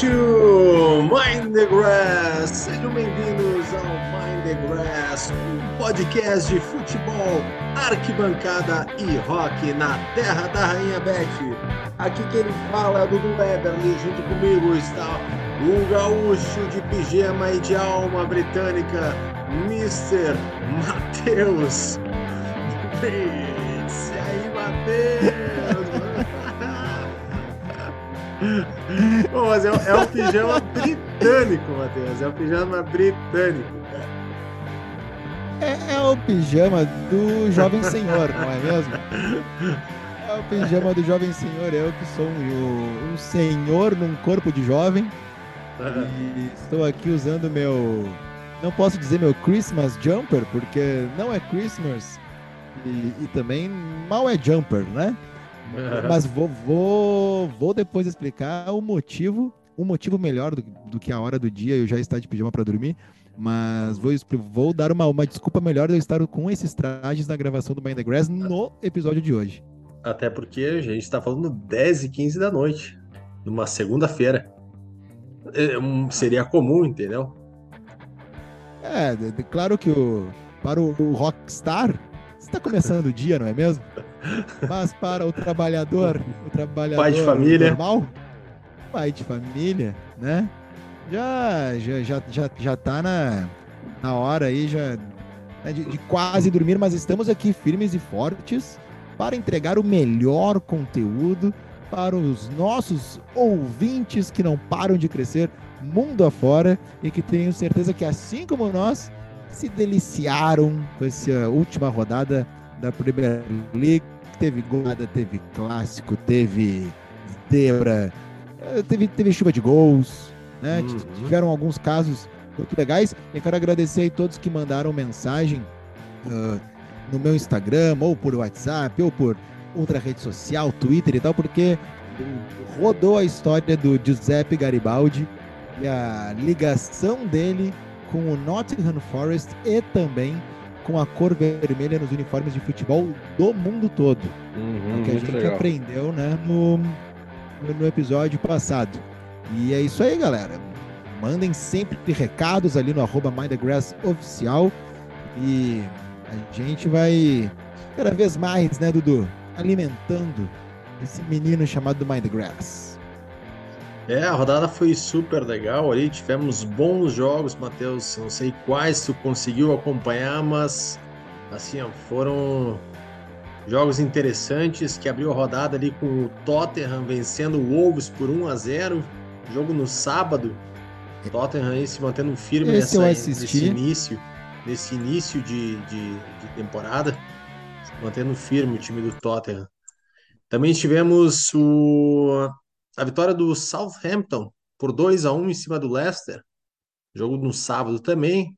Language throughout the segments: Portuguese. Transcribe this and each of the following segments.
Gaúcho! Mind the Grass! Sejam bem-vindos ao Mind the Grass, um podcast de futebol, arquibancada e rock na terra da Rainha Beth. Aqui quem fala é Dudu Weberly, junto comigo está o gaúcho de pijama e de alma britânica, Mr. Matheus. E Pô, mas é, é um pijama britânico, Matheus. É um pijama britânico. É, é o pijama do jovem senhor, não é mesmo? É o pijama do jovem senhor. Eu que sou um, um senhor num corpo de jovem. E estou aqui usando meu. Não posso dizer meu Christmas jumper, porque não é Christmas. E, e também mal é jumper, né? Mas vou, vou, vou depois explicar o motivo, um motivo melhor do, do que a hora do dia eu já estar de pijama para dormir. Mas vou, vou dar uma, uma desculpa melhor de eu estar com esses trajes na gravação do Mind the Grass no episódio de hoje. Até porque a gente está falando 10 e 15 da noite, numa segunda-feira. É, um, seria comum, entendeu? É, de, claro que o, para o, o rockstar, está começando o dia, não é mesmo? Mas para o trabalhador, o trabalhador pai de família, normal, pai de família, né? Já já já já, já tá na, na hora aí já né, de, de quase dormir, mas estamos aqui firmes e fortes para entregar o melhor conteúdo para os nossos ouvintes que não param de crescer mundo afora e que tenho certeza que assim como nós se deliciaram com essa última rodada da Premier League. Teve goleada, teve clássico, teve zebra, eh, teve, teve chuva de gols, né? Uhum. Tiveram alguns casos muito legais. Eu quero agradecer a todos que mandaram mensagem uh, no meu Instagram, ou por WhatsApp, ou por outra rede social, Twitter e tal, porque rodou a história do Giuseppe Garibaldi e a ligação dele com o Nottingham Forest e também com a cor vermelha nos uniformes de futebol do mundo todo. Uhum, é que a gente legal. aprendeu né, no, no episódio passado. E é isso aí, galera. Mandem sempre recados ali no arroba Oficial. E a gente vai cada vez mais, né, Dudu? Alimentando esse menino chamado Mindgrass. É, a rodada foi super legal ali, tivemos bons jogos, Matheus. Não sei quais tu conseguiu acompanhar, mas assim, ó, foram jogos interessantes que abriu a rodada ali com o Tottenham vencendo o Wolves por 1 a 0. Jogo no sábado. Tottenham aí se mantendo firme nessa, nesse início, nesse início de, de, de temporada, se mantendo firme o time do Tottenham. Também tivemos o a vitória do Southampton por 2 a 1 em cima do Leicester, jogo no sábado também.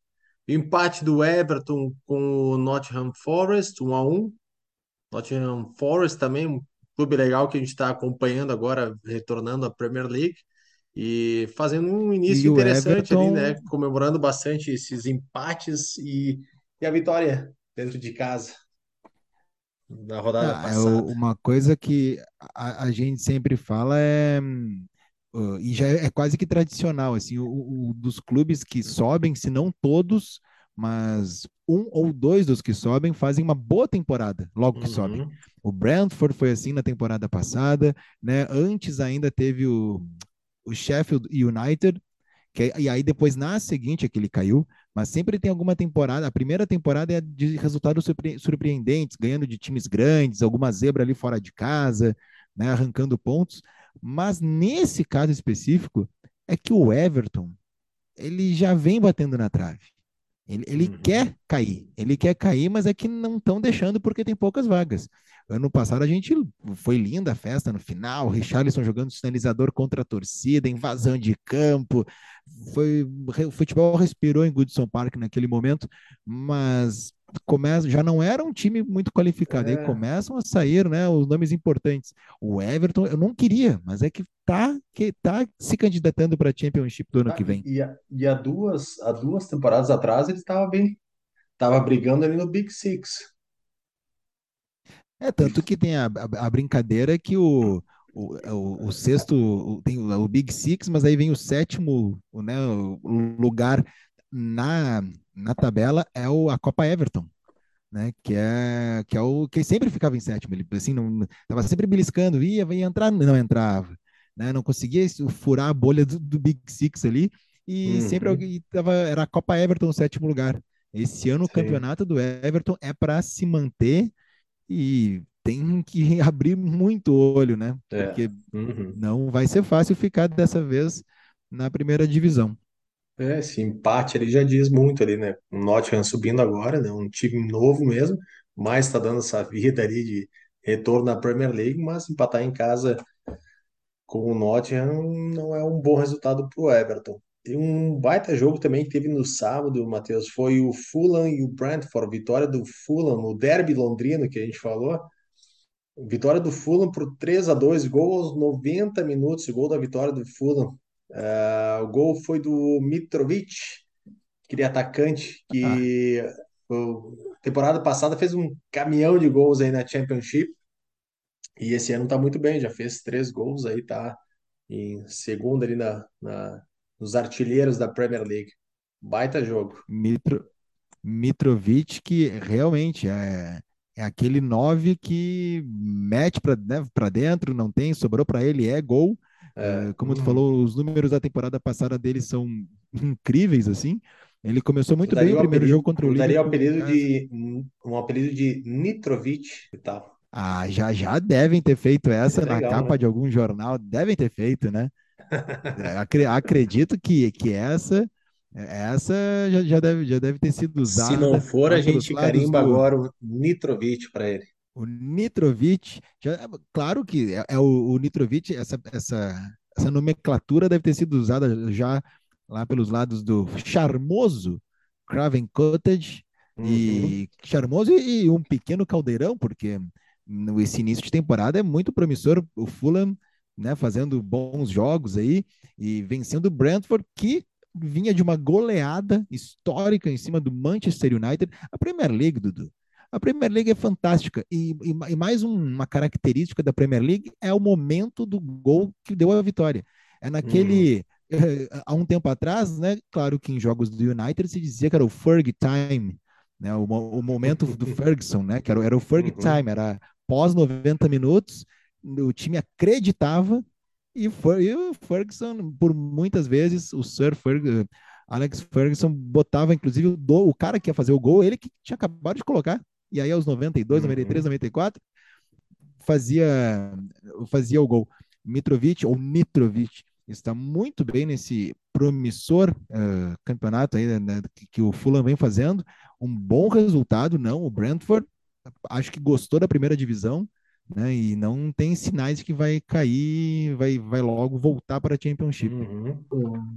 O empate do Everton com o Nottingham Forest, 1 a 1 Nottingham Forest também, um clube legal que a gente está acompanhando agora, retornando à Premier League e fazendo um início e interessante Everton... ali, né? Comemorando bastante esses empates e, e a vitória dentro de casa da rodada ah, é passada. É uma coisa que a, a, gente sempre fala é uh, e já é, é, quase que tradicional assim, o, o, dos clubes que sobem, se não todos, mas um ou dois dos que sobem fazem uma boa temporada logo que uhum. sobem. O Brentford foi assim na temporada passada, né? Antes ainda teve o, o Sheffield United, que, e aí depois na seguinte é que ele caiu, mas sempre tem alguma temporada. A primeira temporada é de resultados surpre surpreendentes, ganhando de times grandes, alguma zebra ali fora de casa, né, arrancando pontos. Mas nesse caso específico, é que o Everton ele já vem batendo na trave. Ele, ele uhum. quer cair, ele quer cair, mas é que não estão deixando porque tem poucas vagas. Ano passado a gente foi linda a festa no final, Richarlison jogando sinalizador contra a torcida, invasão de campo. Foi, o futebol respirou em Goodson Park naquele momento, mas começa, já não era um time muito qualificado. É. Aí começam a sair né, os nomes importantes. O Everton, eu não queria, mas é que tá, que tá se candidatando para a Championship do ano ah, que vem. E, a, e há, duas, há duas temporadas atrás ele estava bem. Estava brigando ali no Big Six. É, tanto que tem a, a, a brincadeira que o, o, o, o sexto, o, tem o, o, Big Six, mas aí vem o sétimo né, o lugar na, na tabela é o, a Copa Everton. Né, que é que é o que sempre ficava em sétimo, ele assim não estava sempre beliscando, ia, ia entrar, não entrava, né, não conseguia furar a bolha do, do Big Six ali e uhum. sempre alguém tava era a Copa Everton no sétimo lugar. Esse ano Sim. o campeonato do Everton é para se manter e tem que abrir muito olho, né? É. Porque uhum. não vai ser fácil ficar dessa vez na primeira divisão. É, esse empate ali já diz muito ali, né? O Nottingham subindo agora, né? Um time novo mesmo, mas está dando essa vida ali de retorno na Premier League, mas empatar em casa com o Nottingham não é um bom resultado para o Everton. E um baita jogo também que teve no sábado, Matheus, foi o Fulham e o Brentford, vitória do Fulham, o derby londrino que a gente falou. Vitória do Fulham por 3 a 2 gol aos 90 minutos, gol da vitória do Fulham. Uh, o gol foi do Mitrovic, aquele atacante que ah. temporada passada fez um caminhão de gols aí na Championship. E esse ano tá muito bem, já fez três gols aí, tá em segundo ali na, na nos artilheiros da Premier League. Baita jogo. Mitro, Mitrovic, que realmente é, é aquele 9 que mete para né, dentro, não tem, sobrou para ele, é gol. É, é como tu falou, os números da temporada passada dele são incríveis, assim. Ele começou muito bem o primeiro apelido, jogo contra o Liverpool. Daria um apelido de um apelido de Nitrovic e tal. Ah, já já devem ter feito essa é legal, na capa né? de algum jornal, devem ter feito, né? É, acredito que, que essa essa já, já, deve, já deve ter sido usada. Se não for, a gente carimba do... agora o Nitrovic para ele. O Nitrovic, já, claro que é, é o, o, Nitrovic, essa, essa, essa nomenclatura deve ter sido usada já lá pelos lados do charmoso Craven Cottage, uhum. e charmoso e, e um pequeno caldeirão, porque esse início de temporada é muito promissor. O Fulham né, fazendo bons jogos aí e vencendo o Brentford, que vinha de uma goleada histórica em cima do Manchester United. A Premier League, Dudu, a Premier League é fantástica e, e, e mais um, uma característica da Premier League é o momento do gol que deu a vitória. É naquele uhum. há um tempo atrás, né? Claro que em jogos do United se dizia que era o Ferg time, né? O, o momento do Ferguson, né? Que era, era o Ferg uhum. time, era pós 90 minutos o time acreditava e, foi, e o Ferguson, por muitas vezes, o Sir Ferguson, Alex Ferguson botava, inclusive, o, do, o cara que ia fazer o gol, ele que tinha acabado de colocar. E aí, aos 92, uhum. 93, 94, fazia, fazia o gol. Mitrovic, ou Mitrovic, está muito bem nesse promissor uh, campeonato aí, né, que, que, o Fulham vem fazendo. Um bom resultado, não. O Brentford, acho que gostou da primeira divisão, né? E não tem sinais de que vai cair, vai, vai logo voltar para a Championship. Uhum.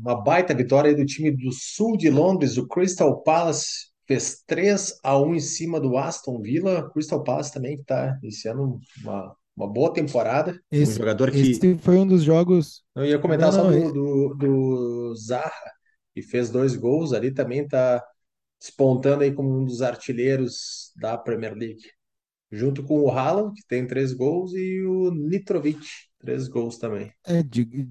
Uma baita vitória do time do sul de Londres, o Crystal Palace fez 3 a 1 em cima do Aston Villa. Crystal Palace também que está iniciando uma, uma boa temporada. Esse, um jogador que. Esse foi um dos jogos. Eu ia comentar não, só do, do, do Zaha, que fez dois gols ali, também está despontando aí como um dos artilheiros da Premier League junto com o Haaland, que tem três gols, e o Nitrovic, três gols também. É, de,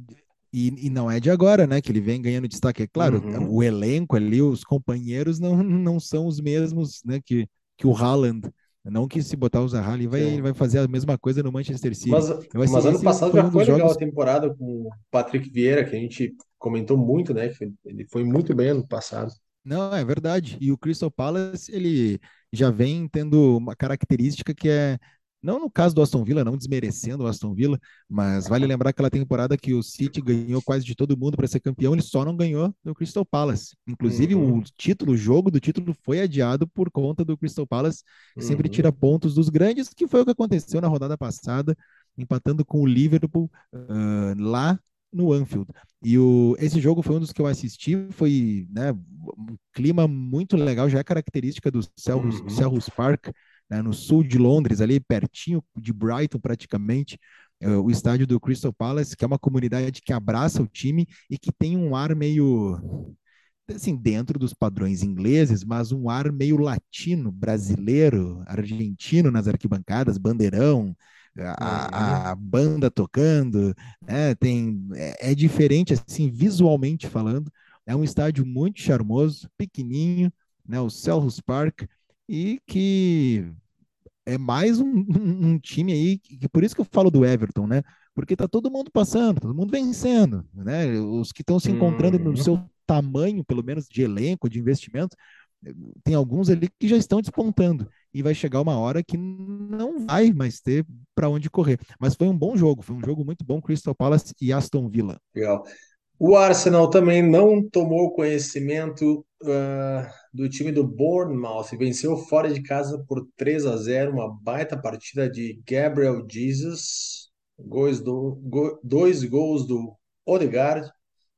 e, e, não é de agora, né? Que ele vem ganhando destaque. É claro, uhum. o elenco ali, os companheiros não, não são os mesmos né, que, que o Haaland. Não que se botar o Zaha, ele vai, ele vai fazer a mesma coisa no Manchester City. Mas, mas ano passado já foi legal jogos... a temporada com o Patrick Vieira, que a gente comentou muito, né? Ele foi muito bem ano passado. Não, é verdade. E o Crystal Palace, ele já vem tendo uma característica que é, não no caso do Aston Villa, não desmerecendo o Aston Villa, mas vale lembrar aquela temporada que o City ganhou quase de todo mundo para ser campeão, ele só não ganhou do Crystal Palace. Inclusive, uhum. o título, o jogo do título foi adiado por conta do Crystal Palace, que uhum. sempre tira pontos dos grandes, que foi o que aconteceu na rodada passada, empatando com o Liverpool uh, lá no Anfield. E o, esse jogo foi um dos que eu assisti, foi né, um clima muito legal, já é característica do Selhurst, uhum. Park, né, no sul de Londres, ali pertinho de Brighton praticamente, é, o estádio do Crystal Palace, que é uma comunidade que abraça o time e que tem um ar meio assim, dentro dos padrões ingleses, mas um ar meio latino, brasileiro, argentino nas arquibancadas, bandeirão, a, a banda tocando, né? Tem, é, é diferente, assim, visualmente falando. É um estádio muito charmoso, pequenininho, né? O Selhurst Park, e que é mais um, um, time aí, que por isso que eu falo do Everton, né? Porque tá todo mundo passando, todo mundo vencendo, né? Os que estão se encontrando uhum. no seu tamanho, pelo menos de elenco, de investimento, tem alguns ali que já estão despontando e vai chegar uma hora que não vai mais ter para onde correr. Mas foi um bom jogo, foi um jogo muito bom, Crystal Palace e Aston Villa. Legal. O Arsenal também não tomou conhecimento uh, do time do Bournemouth e venceu fora de casa por 3 a 0, uma baita partida de Gabriel Jesus, gols do, go, dois gols do Odegaard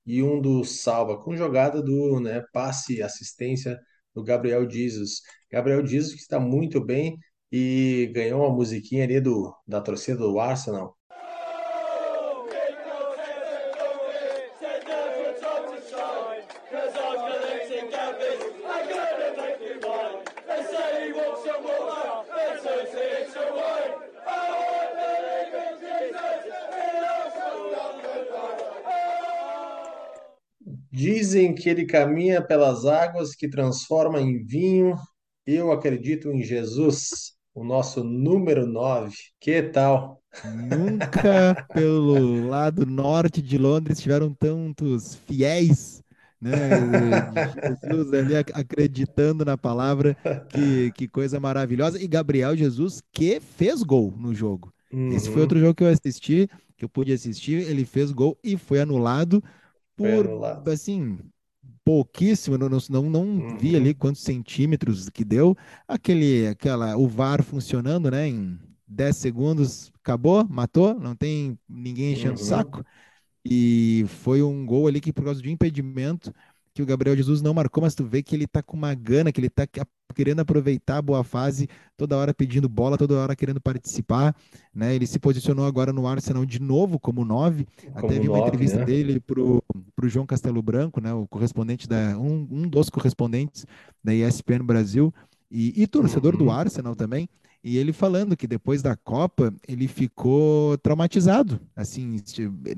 e um do Salva, com jogada do né, passe assistência do Gabriel Jesus. Gabriel Jesus que está muito bem e ganhou uma musiquinha ali do, da torcida do Arsenal. Que ele caminha pelas águas que transforma em vinho. Eu acredito em Jesus, o nosso número 9. Que tal? Nunca pelo lado norte de Londres tiveram tantos fiéis, né? Jesus ali acreditando na palavra, que, que coisa maravilhosa. E Gabriel Jesus, que fez gol no jogo. Uhum. Esse foi uhum. outro jogo que eu assisti, que eu pude assistir. Ele fez gol e foi anulado por, assim, pouquíssimo, não, não, não uhum. vi ali quantos centímetros que deu. Aquele, aquela, o VAR funcionando, né, em 10 segundos, acabou, matou, não tem ninguém enchendo o uhum. saco. E foi um gol ali que, por causa de impedimento, que o Gabriel Jesus não marcou, mas tu vê que ele tá com uma gana, que ele tá querendo aproveitar a boa fase, toda hora pedindo bola, toda hora querendo participar, né? Ele se posicionou agora no Arsenal de novo como nove, como até vi uma entrevista né? dele pro, pro João Castelo Branco, né? O correspondente da um, um dos correspondentes da ESPN Brasil e, e torcedor uhum. do Arsenal também. E ele falando que depois da Copa ele ficou traumatizado. Assim,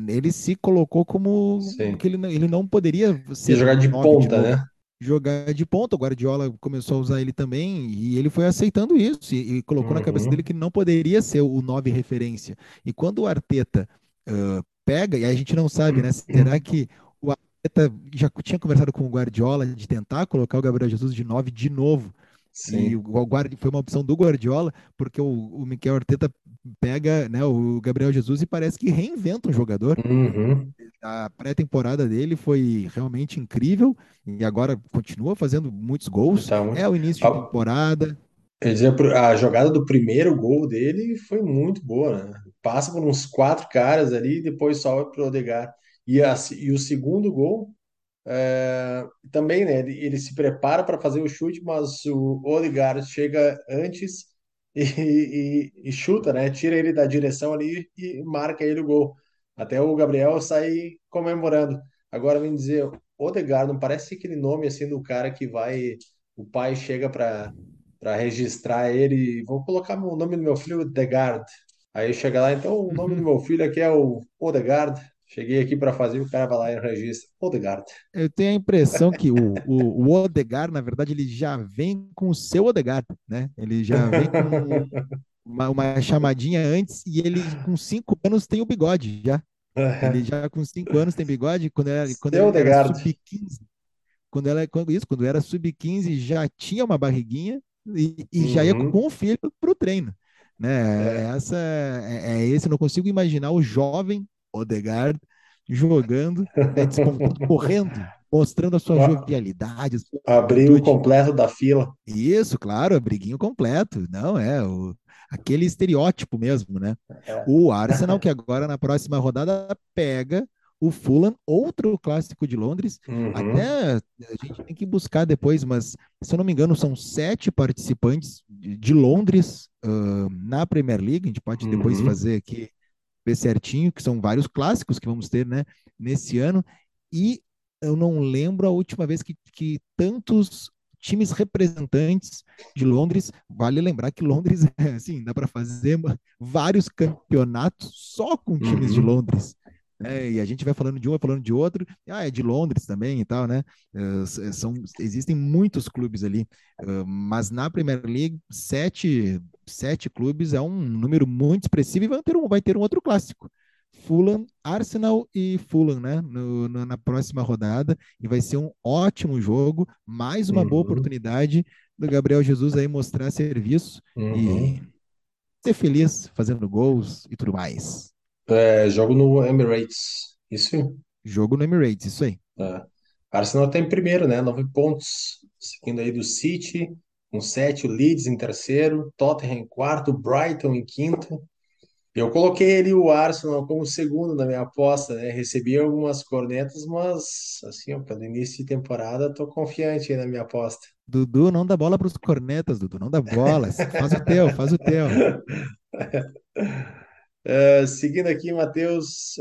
ele se colocou como Sim. que ele, ele não poderia ser jogar de ponta, de né? Jogar de ponta. O Guardiola começou a usar ele também e ele foi aceitando isso e, e colocou uhum. na cabeça uhum. dele que não poderia ser o nove referência. E quando o Arteta uh, pega, e a gente não sabe, né? Será que o Arteta já tinha conversado com o Guardiola de tentar colocar o Gabriel Jesus de nove de novo? Sim. E o, Guardi, foi uma opção do Guardiola, porque o, o Miquel Arteta pega né, o Gabriel Jesus e parece que reinventa um jogador. Uhum. A pré-temporada dele foi realmente incrível e agora continua fazendo muitos gols. Então, é o início de temporada. A jogada do primeiro gol dele foi muito boa, né? Passa por uns quatro caras ali e depois sobe para o Odegaard. E, a, e o segundo gol é, também, né? Ele, ele se prepara para fazer o chute, mas o Odegaard chega antes e, e, e, chuta, né? Tira ele da direção ali e marca ele o gol. Até o Gabriel sai comemorando. Agora vem dizer, Odegaard, não parece aquele nome assim do cara que vai. O pai chega para para registrar ele. Vou colocar o nome do meu filho, Odegaard. Aí chega lá, então o nome do meu filho aqui é o Odegaard. Cheguei aqui para fazer, o cara vai lá e registra. Odegaard. Eu tenho a impressão que o, o, o Odegaard, na verdade, ele já vem com o seu Odegaard, né? Ele já vem com uma, uma chamadinha antes e ele, com cinco anos, tem o bigode já. Ele já com cinco anos tem bigode. Quando, era, quando ele era sub-15, quando, ela, quando, isso, quando era sub-15, já tinha uma barriguinha e, e uhum. já ia uhum. com o filho para o treino. Né? É. Essa, é, é esse, eu não consigo imaginar o jovem Odegaard jogando, né, correndo, mostrando a sua jovialidade. Abriu completo da fila. Isso, claro, abriguinho completo. Não, é o, aquele estereótipo mesmo, né? É. O Arsenal, que agora na próxima rodada pega o Fulham, outro clássico de Londres. Uhum. Até a gente tem que buscar depois, mas se eu não me engano, são sete participantes de, de Londres uh, na Premier League. A gente pode uhum. depois fazer aqui ver certinho, que são vários clássicos que vamos ter né, nesse ano. E eu não lembro a última vez que, que tantos times representantes de Londres. Vale lembrar que Londres, assim, dá para fazer vários campeonatos só com times uhum. de Londres. É, e a gente vai falando de um, vai falando de outro. Ah, é de Londres também e tal, né? Uh, são, existem muitos clubes ali, uh, mas na Premier League, sete, sete clubes é um número muito expressivo e vai ter um, vai ter um outro clássico. Fulham, Arsenal e Fulham, né? No, no, na próxima rodada. E vai ser um ótimo jogo, mais uma uhum. boa oportunidade do Gabriel Jesus aí mostrar serviço uhum. e ser feliz fazendo gols e tudo mais. É, jogo no Emirates. Isso? Jogo no Emirates, isso aí. É. Arsenal tem tá primeiro, né? Nove pontos. Seguindo aí do City, com sete. O Leeds em terceiro. Tottenham em quarto. Brighton em quinto. Eu coloquei ali o Arsenal como segundo na minha aposta, né? Recebi algumas cornetas, mas assim, ó, pelo início de temporada, tô confiante na minha aposta. Dudu, não dá bola para os cornetas, Dudu, não dá bola. faz o teu, faz o teu. Uh, seguindo aqui, Matheus.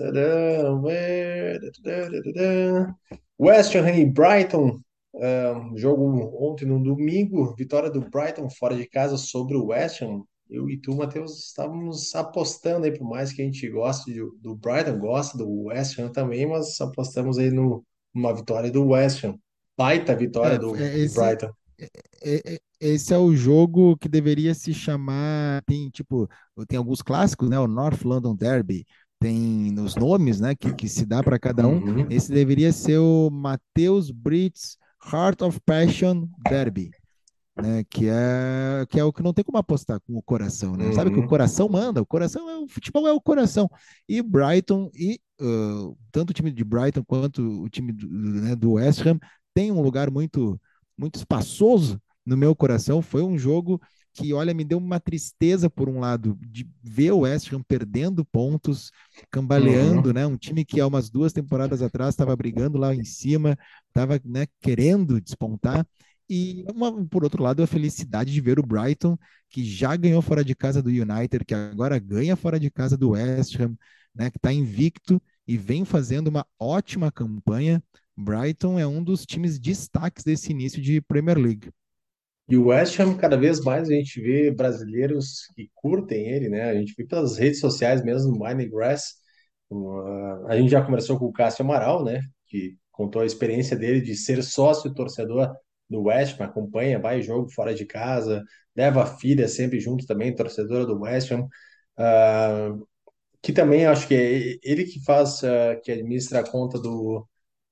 West Ham e Brighton. Uh, jogo ontem no domingo. Vitória do Brighton fora de casa sobre o West Ham. Eu e tu, Matheus, estávamos apostando aí, por mais que a gente goste do, do Brighton, gosta do West Ham também, mas apostamos aí no, numa vitória do West Ham. Baita vitória é, do, esse, do Brighton. É, é, esse é o jogo que deveria se chamar. Tem tipo, tem alguns clássicos, né? O North London Derby, tem os nomes, né? Que, que se dá para cada um. Uhum. Esse deveria ser o Mateus Brits Heart of Passion Derby. Né, que é que é o que não tem como apostar com o coração, né? Uhum. Sabe que o uhum. coração manda, o coração é o futebol é o coração. E Brighton e uh, tanto o time de Brighton quanto o time do, né, do West Ham tem um lugar muito muito espaçoso no meu coração. Foi um jogo que, olha, me deu uma tristeza, por um lado, de ver o West Ham perdendo pontos, cambaleando, uhum. né? Um time que há umas duas temporadas atrás estava brigando lá em cima, estava né, querendo despontar. E, uma, por outro lado, a felicidade de ver o Brighton, que já ganhou fora de casa do United, que agora ganha fora de casa do West Ham, né, que está invicto e vem fazendo uma ótima campanha. Brighton é um dos times destaques desse início de Premier League. E o West Ham, cada vez mais a gente vê brasileiros que curtem ele, né? A gente vê pelas redes sociais mesmo, no Mind Grass. Uh, a gente já conversou com o Cássio Amaral, né? Que contou a experiência dele de ser sócio torcedor do West Ham, acompanha, vai jogo fora de casa, leva a filha sempre junto também, torcedora do West Ham. Uh, que também acho que é ele que faz, uh, que administra a conta do,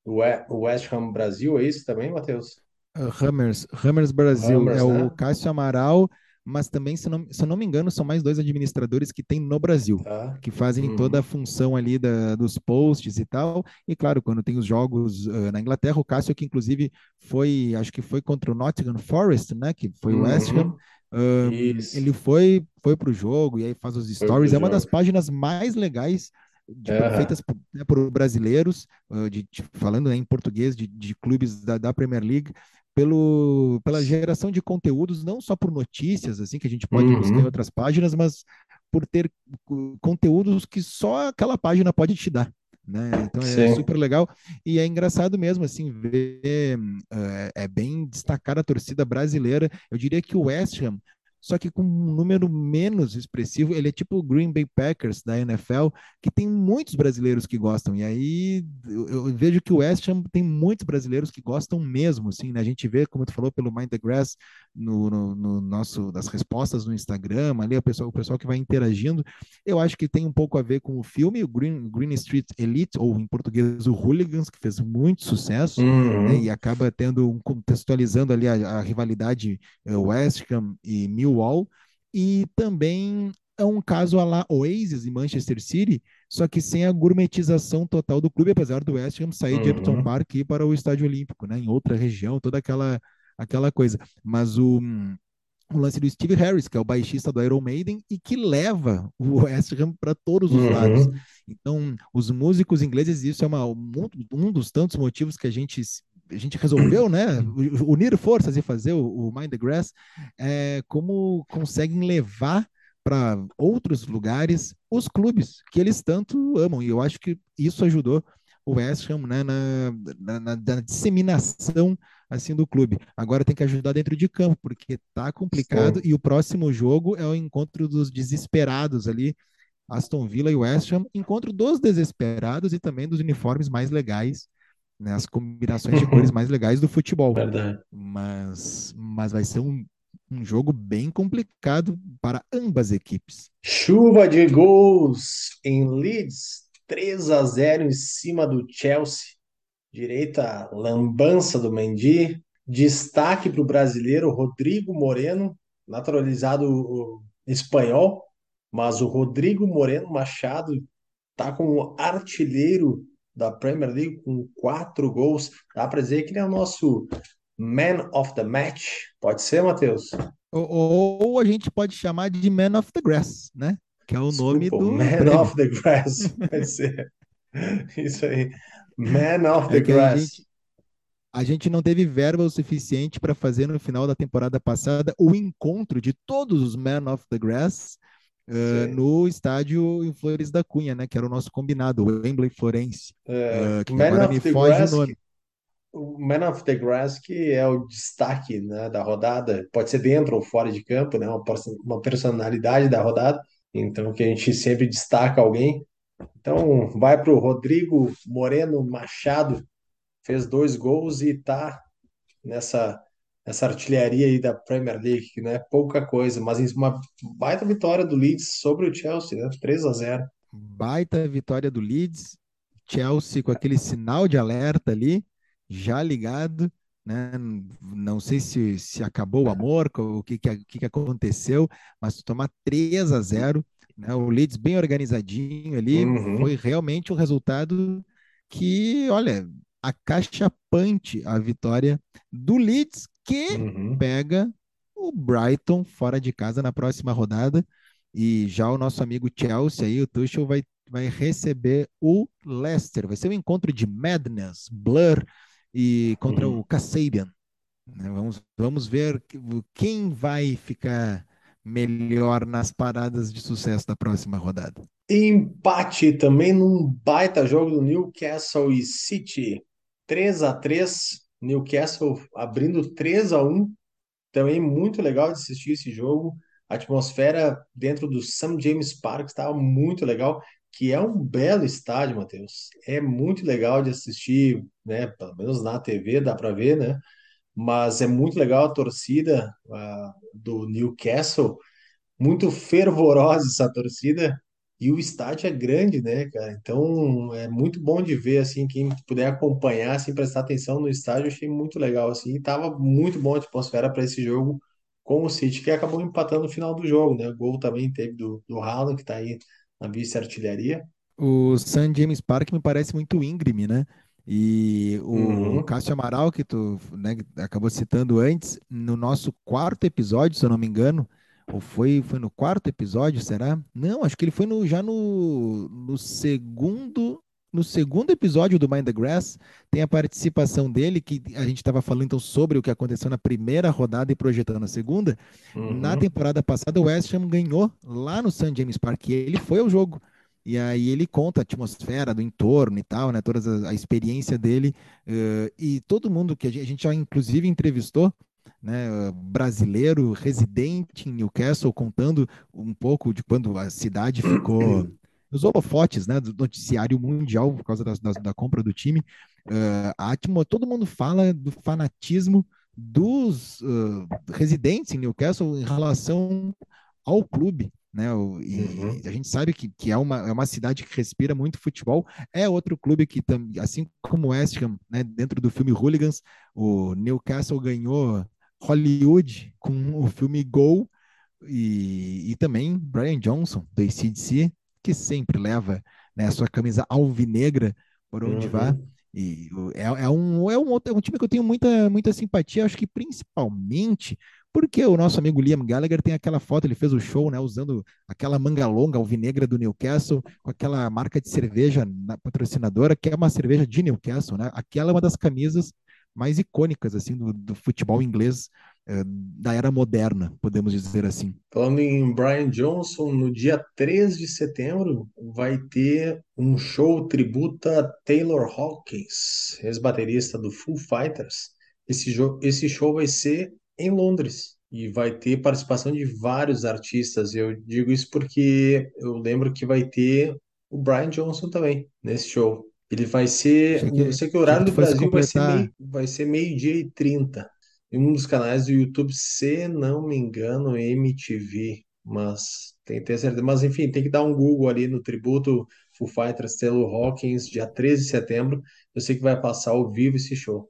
do West Ham Brasil, é isso também, Matheus? Hammers, Hammers Brasil, Hammers, é né? o Cássio Amaral, mas também, se não, se eu não me engano, são mais dois administradores que tem no Brasil, tá. que fazem uhum. toda a função ali da, dos posts e tal. E claro, quando tem os jogos uh, na Inglaterra, o Cássio, que inclusive foi, acho que foi contra o Nottingham Forest, né? Que foi o uhum. West Ham. Uh, ele foi, foi para o jogo e aí faz os stories. É uma das páginas mais legais de, uhum. feitas por, né, por brasileiros, uh, de, de, falando né, em português, de, de clubes da, da, Premier League, pelo, pela geração de conteúdos, não só por notícias, assim, que a gente pode uhum. buscar em uhum. outras páginas, mas por ter conteúdos que só aquela página pode te dar. Né? Então é Sim. super legal e é engraçado mesmo assim ver é, é bem destacada a torcida brasileira. Eu diria que o West Ham só que com um número menos expressivo. Ele é tipo o Green Bay Packers da NFL, que tem muitos brasileiros que gostam. E aí eu, vejo que o West Ham tem muitos brasileiros que gostam mesmo, assim, né? A gente vê, como tu falou, pelo Mind the Grass no, no, no nosso das respostas no Instagram, ali o pessoal, o pessoal que vai interagindo. Eu acho que tem um pouco a ver com o filme, o Green, Green Street Elite, ou em português o Hooligans, que fez muito sucesso, uhum. né? E acaba tendo um contextualizando ali a, a rivalidade uh, West Ham e Mil Wall, e também é um caso a lá Oasis e Manchester City, só que sem a gourmetização total do clube, apesar do West Ham sair uhum. de Upton Park e ir para o Estádio Olímpico, né, em outra região, toda aquela, aquela coisa. Mas o, o lance do Steve Harris, que é o baixista do Iron Maiden e que leva o West Ham para todos os uhum. lados. Então, os músicos ingleses, isso é uma, um, um dos tantos motivos que a gente a gente resolveu, né, unir forças e fazer o, o Mind the Grass, é, como conseguem levar para outros lugares os clubes que eles tanto amam. E eu acho que isso ajudou o West Ham né, na, na, na disseminação assim do clube. Agora tem que ajudar dentro de campo, porque tá complicado Sim. e o próximo jogo é o encontro dos desesperados ali, Aston Villa e West Ham, encontro dos desesperados e também dos uniformes mais legais, né, as combinações de cores mais legais do futebol. Verdade. Mas, mas vai ser um, um jogo bem complicado para ambas equipes. Chuva de gols em Leeds, 3 a 0 em cima do Chelsea. Direita lambança do Mendy. Destaque para o brasileiro Rodrigo Moreno, naturalizado espanhol, mas o Rodrigo Moreno Machado tá como artilheiro da Premier League com quatro gols. Dá para dizer que ele é o nosso man of the match. Pode ser, Matheus? Ou, ou a gente pode chamar de Man of the Grass, né? Que é o Desculpa, nome do Man prêmio. of the Grass. Pode ser. Isso aí. Man of the É que a Grass. gente, a gente não teve verba o suficiente para fazer no final da temporada passada o encontro de todos os Man of the Grass uh, no estádio em Flores da Cunha, né? Que era o nosso combinado, o Wembley Florense. É, uh, que Man agora me foge Grass, o nome. o Man of the Grass que é o destaque né, da rodada, pode ser dentro ou fora de campo, né, uma, uma personalidade da rodada, então que a gente sempre destaca alguém. Então vai para o Rodrigo Moreno Machado, fez dois gols e tá nessa, nessa artilharia aí da Premier League, que não é pouca coisa, mas uma baita vitória do Leeds sobre o Chelsea, né, 3 a 0. Baita vitória do Leeds, Chelsea com aquele sinal de alerta ali, já ligado, né? Não sei se, se acabou o amor, o que, que, que, que aconteceu, mas tomar 3 a 0, né? O Leeds bem organizadinho ali, Uhum. foi realmente um resultado que, olha, acachapante a vitória do Leeds, que Uhum. pega o Brighton fora de casa na próxima rodada. E já o nosso amigo Chelsea aí, o Tuchel, vai, vai receber o Leicester. Vai ser um encontro de Madness, Blur e contra Uhum. o Kasabian. né? Vamos, vamos ver quem vai ficar melhor nas paradas de sucesso da próxima rodada. Empate também num baita jogo do Newcastle e City. 3 a 3 Newcastle abrindo 3 a 1 Também muito legal de assistir esse jogo. A atmosfera dentro do St. James Park estava muito legal, que é um belo estádio, Matheus. É muito legal de assistir, né? Pelo menos na TV dá para ver, né? Mas é muito legal a torcida ah, do Newcastle muito fervorosa essa torcida e o estádio é grande, né, cara? Então é muito bom de ver assim quem puder acompanhar, assim, prestar atenção no estádio, achei muito legal assim. E tava muito bom a atmosfera para esse jogo com o City, que acabou empatando no final do jogo, né? O gol também teve do, do Haaland, que tá aí na vice-artilharia. O St. James Park me parece muito íngreme, né? E o Uhum, Cássio Amaral, que tu né, acabou citando antes, no nosso quarto episódio, se eu não me engano, ou foi, foi no quarto episódio, será? Não, acho que ele foi no, já no, no segundo no segundo episódio do Mind the Grass, tem a participação dele, que a gente estava falando então sobre o que aconteceu na primeira rodada e projetando a segunda. Na uhum, temporada passada, o West Ham ganhou lá no St. James Park, e ele foi ao jogo. E aí ele conta a atmosfera do entorno e tal, né? Toda a, a experiência dele. eh, e todo mundo que a gente, a gente já inclusive entrevistou, né? Brasileiro, residente em Newcastle, contando um pouco de quando a cidade ficou nos holofotes, né? Do noticiário mundial por causa da, compra do time. Eh, a atmo, todo mundo fala do fanatismo dos uh, residentes em Newcastle em relação ao clube, né? O- uhum. E a gente sabe que, que é, uma, é uma cidade que respira muito futebol. É outro clube que, assim como o West Ham, né, dentro do filme Hooligans, o Newcastle ganhou Hollywood com o filme Gol e, e também Brian Johnson, do AC/DC, que sempre leva né, sua camisa alvinegra por onde vá. Uhum. E o- é, é um, é, um, outro- é um time que eu tenho muita, muita simpatia, acho que principalmente porque o nosso amigo Liam Gallagher tem aquela foto, ele fez o show, né, usando aquela manga longa alvinegra do Newcastle, com aquela marca de cerveja na- patrocinadora, que é uma cerveja de Newcastle, né? Aquela é uma das camisas mais icônicas, assim, do, do futebol inglês, eh, da era moderna, podemos dizer assim. Falando em Brian Johnson, no dia 3 de setembro vai ter um show tributo a Taylor Hawkins, ex-baterista do Foo Fighters. esse, esse show vai ser em Londres e vai ter participação de vários artistas. Eu digo isso porque eu lembro que vai ter o Brian Johnson também nesse show. Ele vai ser, Achei eu que, sei que o que horário tu do Brasil vai ser meio, vai ser meio-dia e 30 em um dos canais do YouTube, se não me engano, MTV, mas tem que ter certeza. Mas enfim, tem que dar um Google ali no tributo Foo Fighters Taylor Hawkins, dia 13 de setembro. Eu sei que vai passar ao vivo esse show.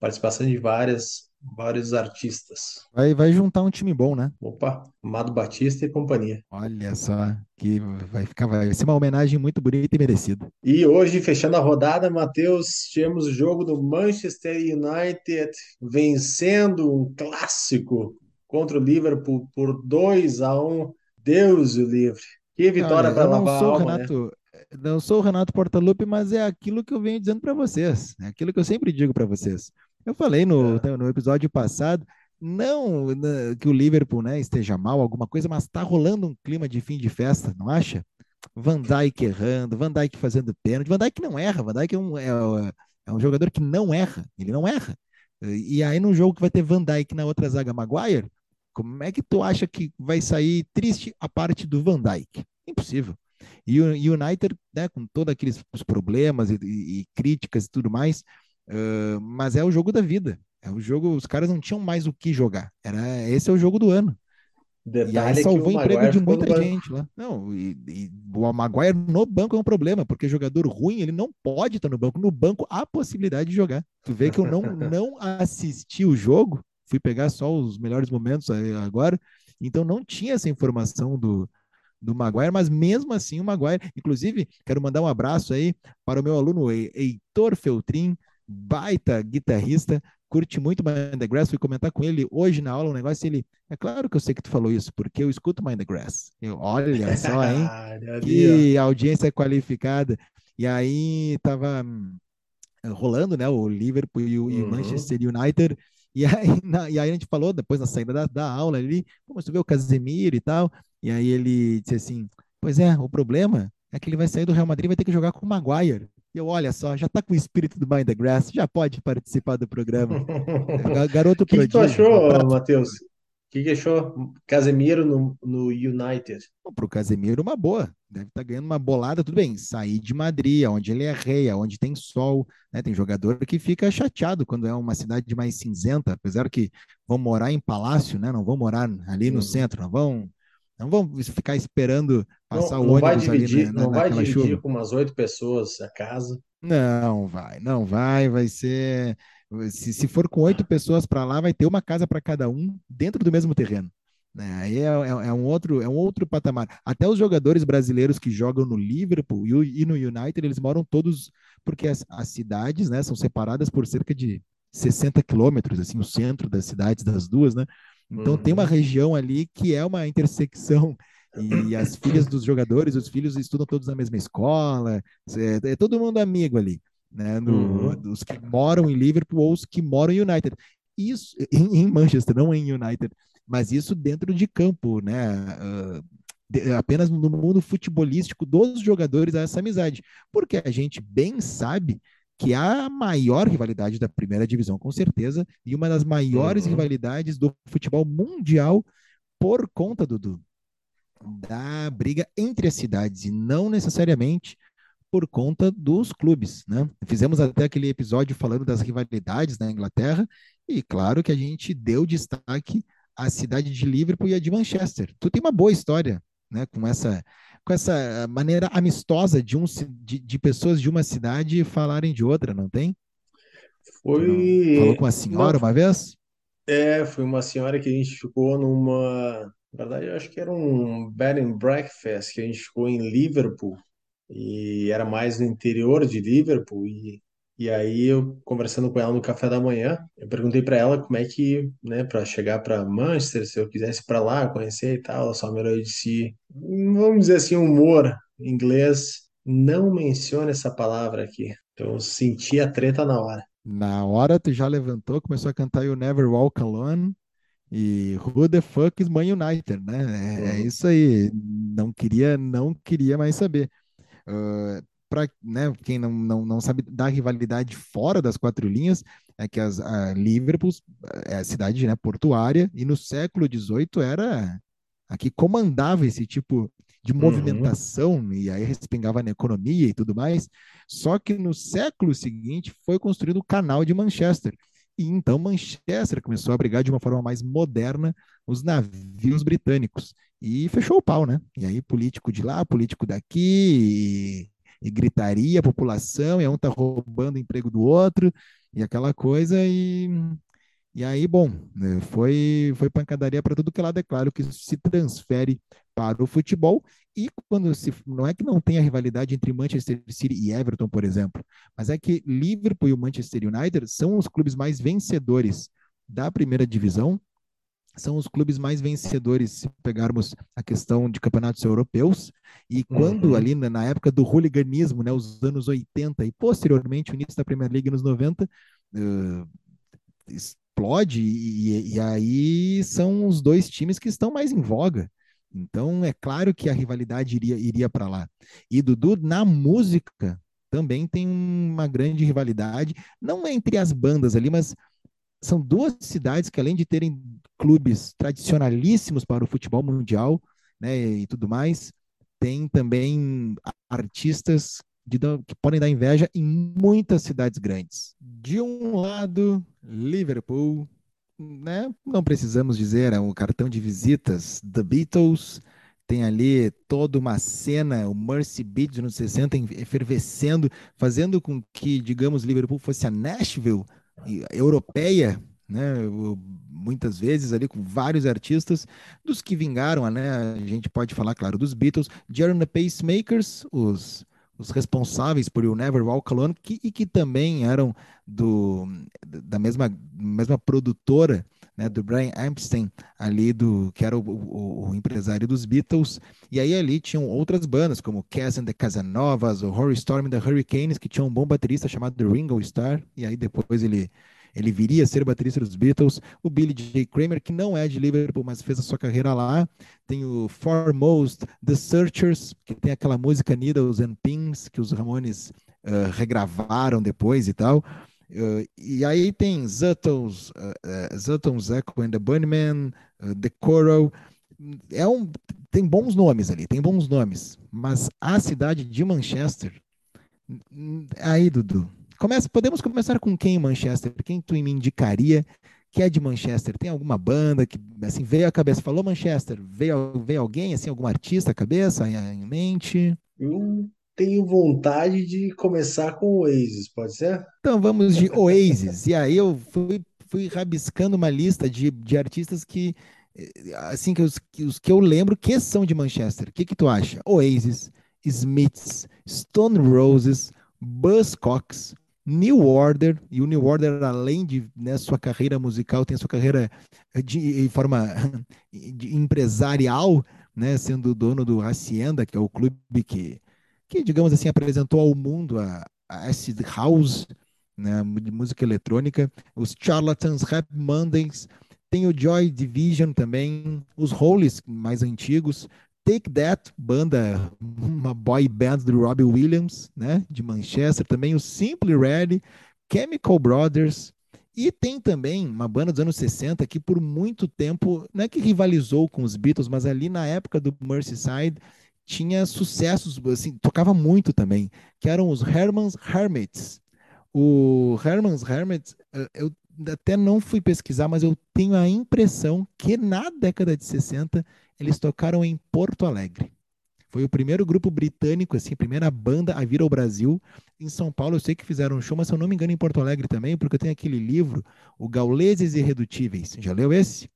Participação de várias, vários artistas. Vai, vai juntar um time bom, né? Opa, Amado Batista e companhia. Olha só, que vai ficar, vai ser uma homenagem muito bonita e merecida. E hoje, fechando a rodada, Matheus, tivemos o jogo do Manchester United vencendo um clássico contra o Liverpool por 2 a 1. Deus o livre. Que vitória para lavar a sou o alma, né? Renato, não sou o Renato Portaluppi, mas é aquilo que eu venho dizendo para vocês, é aquilo que eu sempre digo para vocês. Eu falei no, É, no episódio passado, não né, que o Liverpool, né, esteja mal, alguma coisa, mas tá rolando um clima de fim de festa, não acha? Van Dijk errando, Van Dijk fazendo pênalti, Van Dijk não erra, Van Dijk é um, é, é um jogador que não erra, ele não erra. E aí no jogo que vai ter Van Dijk na outra zaga Maguire, como é que tu acha que vai sair triste a parte do Van Dijk? Impossível. E o United, né, com todos aqueles problemas e, e, e críticas e tudo mais, uh, mas é o jogo da vida. É o jogo, os caras não tinham mais o que jogar. Era, esse é o jogo do ano. E aí detalhe é que o salvou o emprego de muita gente lá. Não, e, e o Maguire no banco é um problema, porque jogador ruim, ele não pode estar no banco. No banco há possibilidade de jogar. Tu vê que eu não, não assisti o jogo, fui pegar só os melhores momentos agora, então não tinha essa informação do, do Maguire, mas mesmo assim o Maguire, inclusive, quero mandar um abraço aí para o meu aluno Heitor Feltrin, baita guitarrista, curte muito Mind the Grass, fui comentar com ele hoje na aula um negócio, ele, é claro que eu sei que tu falou isso, porque eu escuto Mind the Grass. Eu, olha só, hein? Que audiência qualificada. E aí tava hum, rolando, né, o Liverpool e o, e o Uhum. Manchester United, e aí, na- e aí a gente falou, depois na saída da, da aula ali, mas tu vê o Casemiro e tal, e aí ele disse assim, pois é, o problema é que ele vai sair do Real Madrid e vai ter que jogar com o Maguire. E eu, olha só, já tá com o espírito do Mind the Grass, já pode participar do programa. Ga- Garoto O que que tu prodígio, um achou, abraço Matheus? O que que achou? Casemiro no, no United. para o Casemiro uma boa. Deve estar ganhando uma bolada, tudo bem. Sair de Madrid, onde ele é rei, onde tem sol, né? Tem jogador que fica chateado quando é uma cidade mais cinzenta, apesar que vão morar em palácio, né? Não vão morar ali no Uhum. centro, não vão, não vão ficar esperando passar Não, o vai ônibus ali na, dividir, na- não vai dividir chuva. com umas oito pessoas a casa. Não vai, não vai, vai ser. Se, se for com oito pessoas para lá, vai ter uma casa para cada um dentro do mesmo terreno. Né? Aí é, é- é um outro, é um outro patamar. Até os jogadores brasileiros que jogam no Liverpool e, e no United, eles moram todos, porque as, as cidades, né, são separadas por cerca de 60 quilômetros, assim, o centro das cidades das duas, né? Então tem uma Uhum. região ali que é uma intersecção. E as filhas dos jogadores, os filhos estudam todos na mesma escola, é, é todo mundo amigo ali, né? No, Uhum. os que moram em Liverpool ou os que moram em United. Isso em, em Manchester, não em United, mas isso dentro de campo, né? De- apenas no mundo futebolístico dos jogadores há essa amizade, porque a gente bem sabe que há a maior rivalidade da primeira divisão, com certeza, e uma das maiores Uhum. rivalidades do futebol mundial por conta do, do- da briga entre as cidades e não necessariamente por conta dos clubes, né? Fizemos até aquele episódio falando das rivalidades na Inglaterra e claro que a gente deu destaque à cidade de Liverpool e a de Manchester. Tu tem uma boa história, né, com essa com essa maneira amistosa de um de, de pessoas de uma cidade falarem de outra, não tem? Não falou Foi, com a não, senhora uma vez? é, foi uma senhora que a gente ficou numa, na verdade, eu acho que era um bed and breakfast que a gente ficou em Liverpool e era mais no interior de Liverpool e, e aí eu conversando com ela no café da manhã, eu perguntei para ela como é que, né, para chegar para Manchester, se eu quisesse para lá conhecer e tal, ela só me olhou e disse, vamos dizer assim, humor em inglês, não mencione essa palavra aqui. Então eu senti a treta na hora. Na hora tu já levantou, começou a cantar You Never Walk Alone e Who the fuck is Man United, né? É, é Uhum. isso aí. Não queria, não queria mais saber. Uh, para né, quem não, não, não sabe da rivalidade fora das quatro linhas, é que as, a Liverpool é a cidade né, portuária, e no século XVIII era a que comandava esse tipo de uhum. movimentação, uhum. e aí respingava na economia e tudo mais. Só que no século seguinte foi construído o canal de Manchester. E então Manchester começou a brigar de uma forma mais moderna os navios britânicos. E fechou o pau, né? E aí político de lá, político daqui, e, gritaria, população, e um tá roubando o emprego do outro, e aquela coisa, e e aí, bom, né, foi, foi pancadaria para tudo que. É claro que isso se transfere para o futebol. E quando se. Não é que não tenha rivalidade entre Manchester City e Everton, por exemplo, mas é que Liverpool e o Manchester United são os clubes mais vencedores da primeira divisão. São os clubes mais vencedores, se pegarmos a questão de campeonatos europeus. E quando, uhum. ali na, na, época do hooliganismo, né, os anos 80 e posteriormente o início da Premier League nos 90, uh, explode, e, e aí são os dois times que estão mais em voga. Então, é claro que a rivalidade iria, iria para lá. E Dudu, na música, também tem uma grande rivalidade, não entre as bandas ali, mas são duas cidades que, além de terem clubes tradicionalíssimos para o futebol mundial né, e tudo mais, tem também artistas de, que podem dar inveja em muitas cidades grandes. De um lado, Liverpool, né? Não precisamos dizer, é o cartão de visitas The Beatles. Tem ali toda uma cena, o Mercy Beat dos anos 60 efervescendo, fazendo com que, digamos, Liverpool fosse a Nashville europeia, né? Muitas vezes ali com vários artistas, dos que vingaram, né? A gente pode falar, claro, dos Beatles, Jerry the Pacemakers, os os responsáveis por o Never Walk Alone, que, e que também eram do, da mesma, mesma produtora, né, do Brian Epstein, ali do que era o, o, o, empresário dos Beatles, e aí ali tinham outras bandas, como Cass and the Casanovas, o Horror Storm the Hurricanes, que tinham um bom baterista chamado Ringo Starr, e aí depois ele ele viria a ser baterista dos Beatles. O Billy J. Kramer, que não é de Liverpool, mas fez a sua carreira lá. Tem o Foremost, The Searchers, que tem aquela música Needles and Pins, que os Ramones uh, regravaram depois e tal. Uh, e aí tem Zutton's, uh, Zutton's Echo and the Bunnymen, uh, The Coral. É um, tem bons nomes ali, tem bons nomes. Mas a cidade de Manchester, aí, Dudu, Começa, podemos começar com quem em Manchester? Quem tu me indicaria que é de Manchester? Tem alguma banda que assim veio à cabeça? Falou Manchester? Veio, veio alguém, assim, algum artista à cabeça, em mente? Eu tenho vontade de começar com Oasis, pode ser? Então vamos de Oasis. e aí eu fui, fui rabiscando uma lista de, de artistas que assim que os, que os que eu lembro que são de Manchester. O que que tu acha? Oasis, Smiths, Stone Roses, Buzzcocks, New Order, e o New Order, além de né, sua carreira musical, tem sua carreira de, forma de empresarial, né, sendo dono do Hacienda, que é o clube que, que digamos assim, apresentou ao mundo a, a acid house, né, de música eletrônica, os Charlatans Rap Mondays, tem o Joy Division também, os Holies mais antigos, Take That, banda, uma boy band do Robbie Williams, né, de Manchester, também o Simply Red, Chemical Brothers, e tem também uma banda dos anos 60 que por muito tempo, não é que rivalizou com os Beatles, mas ali na época do Merseyside tinha sucessos, assim, tocava muito também, que eram os Herman's Hermits. O Herman's Hermits, eh, eu até não fui pesquisar, mas eu tenho a impressão que na década de 60 eles tocaram em Porto Alegre. Foi o primeiro grupo britânico, assim, a primeira banda a vir ao Brasil. Em São Paulo, eu sei que fizeram um show, mas se eu não me engano, em Porto Alegre também, porque eu tenho aquele livro, O Gauleses Irredutíveis. Já leu esse?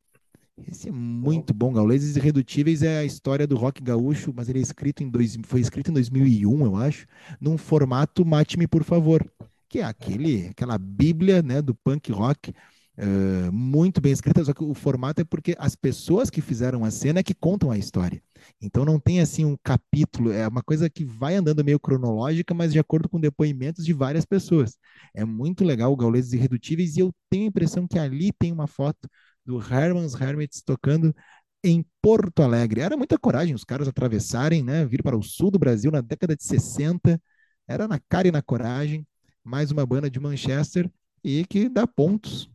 Esse é muito bom. Gauleses Irredutíveis é a história do rock gaúcho, mas ele é escrito em dois, foi escrito em 2001, eu acho, num formato Mate-me, por favor, que é aquele, aquela bíblia né, do punk rock uh, muito bem escrita, só que o formato é porque as pessoas que fizeram a cena é que contam a história. Então não tem assim um capítulo, é uma coisa que vai andando meio cronológica, mas de acordo com depoimentos de várias pessoas. É muito legal o Gauleses Irredutíveis e eu tenho a impressão que ali tem uma foto do Herman's Hermits tocando em Porto Alegre. Era muita coragem os caras atravessarem, né, vir para o sul do Brasil na década de 60 era na cara e na coragem, mais uma banda de Manchester e que dá pontos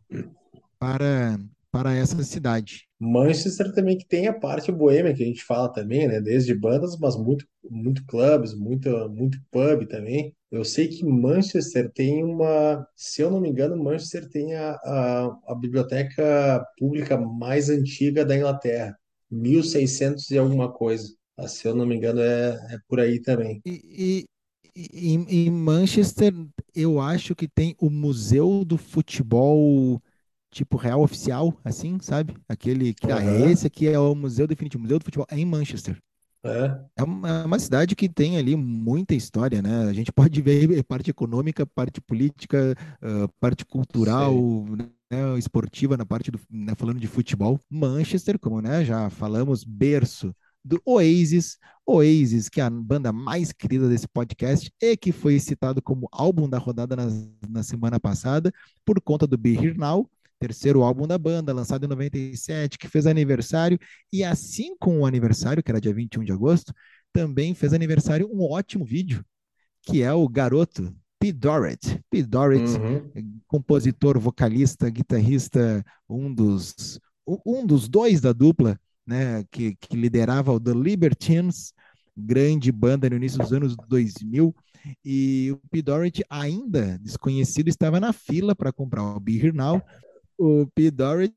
para, para essa cidade. Manchester também que tem a parte boêmia que a gente fala também, né? Desde bandas, mas muito, muito clubes, muito, muito pub também. Eu sei que Manchester tem uma, se eu não me engano, Manchester tem a, a, a biblioteca pública mais antiga da Inglaterra, 1600 e alguma coisa. Ah, Se eu não me engano, é, é por aí também. E, e, e- em Manchester, eu acho que tem o Museu do Futebol, tipo real oficial, assim, sabe? Aquele que, ah, Aham, esse aqui é o museu definitivo, Museu do Futebol é em Manchester. É, É uma, é uma cidade que tem ali muita história, né? A gente pode ver parte econômica, parte política, ah, parte cultural, né, esportiva na parte do, né, falando de futebol. Manchester, como né, já falamos, berço do Oasis. Oasis, que é a banda mais querida desse podcast e que foi citado como álbum da rodada na, na semana passada por conta do Be Here Now, terceiro álbum da banda, lançado em 97, que fez aniversário e assim como o aniversário, que era dia 21 de agosto, também fez aniversário um ótimo vídeo, que é o garoto P. Dorrit. P. Dorrit, Uhum. compositor, vocalista, guitarrista, um dos, um dos dois da dupla, né, que, que liderava o The Libertines, grande banda no início dos anos 2000. E o P. Dorrit, ainda desconhecido, estava na fila para comprar o Be Here Now, o P. Dorrit,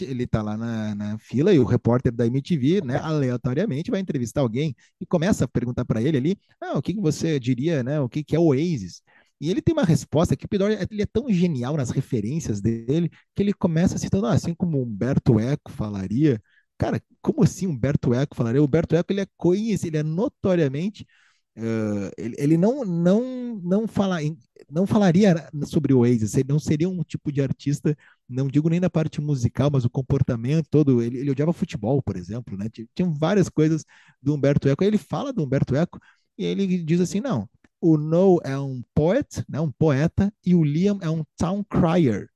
ele tá lá na, na fila e o repórter da MTV, né, aleatoriamente vai entrevistar alguém e começa a perguntar para ele ali, ah, o que que você diria, né, o que que é o Oasis? E ele tem uma resposta que o P. Dorrit, ele é tão genial nas referências dele que ele começa citando, ah, assim como Humberto Eco falaria. Cara, como assim Humberto Eco falaria? O Humberto Eco, ele é conhecido, ele é notoriamente Uh, ele, ele não, não, não, não falaria sobre o Oasis, ele não seria um tipo de artista, não digo nem na parte musical, mas o comportamento todo. Ele, ele odiava futebol, por exemplo, né? Tinha várias coisas do Humberto Eco. Ele fala do Humberto Eco e ele diz assim: não, o Noel é um poet, né, um poeta, e o Liam é um town crier.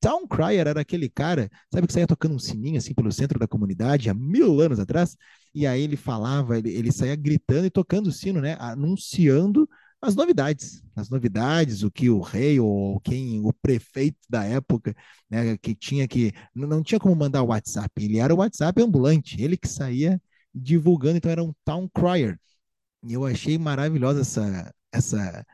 Town Crier era aquele cara, sabe, que saía tocando um sininho assim pelo centro da comunidade há mil anos atrás, e aí ele falava, ele, ele saía gritando e tocando o sino, né? Anunciando as novidades, as novidades, o que o rei ou quem, o prefeito da época, né, que tinha que, não tinha como mandar o WhatsApp, ele era o WhatsApp ambulante, ele que saía divulgando, então era um town crier. E eu achei maravilhosa essa, essa,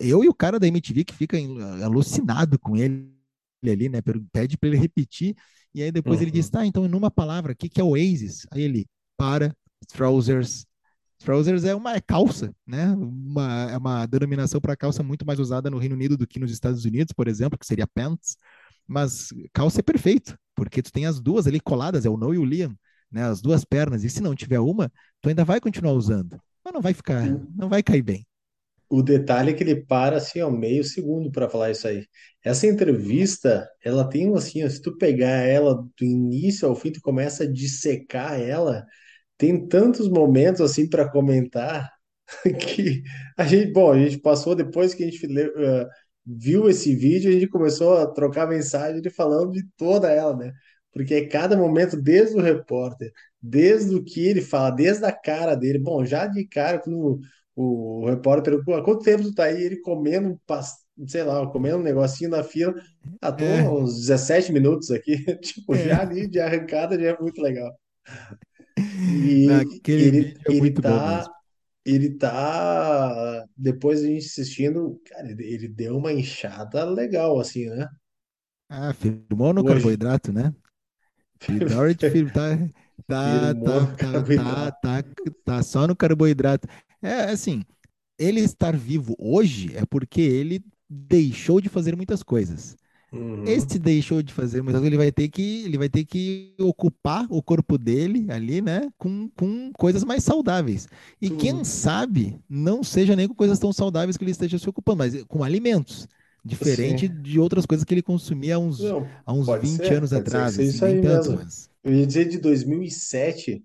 eu e o cara da MTV que fica alucinado com ele ali, né? Pede para ele repetir, e aí depois ele diz: Uhum. tá, então, em uma palavra, o que, que é Oasis? Aí ele, para, trousers. Trousers é uma é calça, né? Uma, é uma denominação para calça muito mais usada no Reino Unido do que nos Estados Unidos, por exemplo, que seria pants. Mas calça é perfeito, porque tu tem as duas ali coladas, é o No e o Liam, né? As duas pernas, e se não tiver uma, tu ainda vai continuar usando, mas não vai ficar, não vai cair bem. O detalhe é que ele para assim, ó, meio segundo para falar isso aí. Essa entrevista, ela tem um assim, ó, se tu pegar ela do início ao fim, tu começa a dissecar ela. Tem tantos momentos assim para comentar que a gente, bom, a gente passou depois que a gente eh, viu esse vídeo, a gente começou a trocar mensagem ele falando de toda ela, né? Porque é cada momento, desde o repórter, desde o que ele fala, desde a cara dele. Bom, já de cara, quando o, repórter "Há quanto tempo tu tá aí? Ele comendo, sei lá, comendo um negocinho na fila. Ah, tô É, uns 17 minutos aqui. Tipo, já é. ali de arrancada já é muito legal. E ele, é ele tá ele tá, depois a gente assistindo, cara, ele, deu uma inchada legal, assim, né? Ah, firmou no Hoje, carboidrato, né? Fir- tá, tá, tá, tá, tá, tá, tá só no carboidrato. É assim, ele estar vivo hoje é porque ele deixou de fazer muitas coisas. Uhum. Esse deixou de fazer muitas coisas, ele vai ter que, ele vai ter que ocupar o corpo dele ali, né, com, com coisas mais saudáveis. E Tu, quem sabe não seja nem com coisas tão saudáveis que ele esteja se ocupando, mas com alimentos. sim. Diferente de outras coisas que ele consumia há uns, Não, há uns pode 20 ser, atrás, assim, isso aí tanto, mesmo. mas. Eu ia dizer de 2007,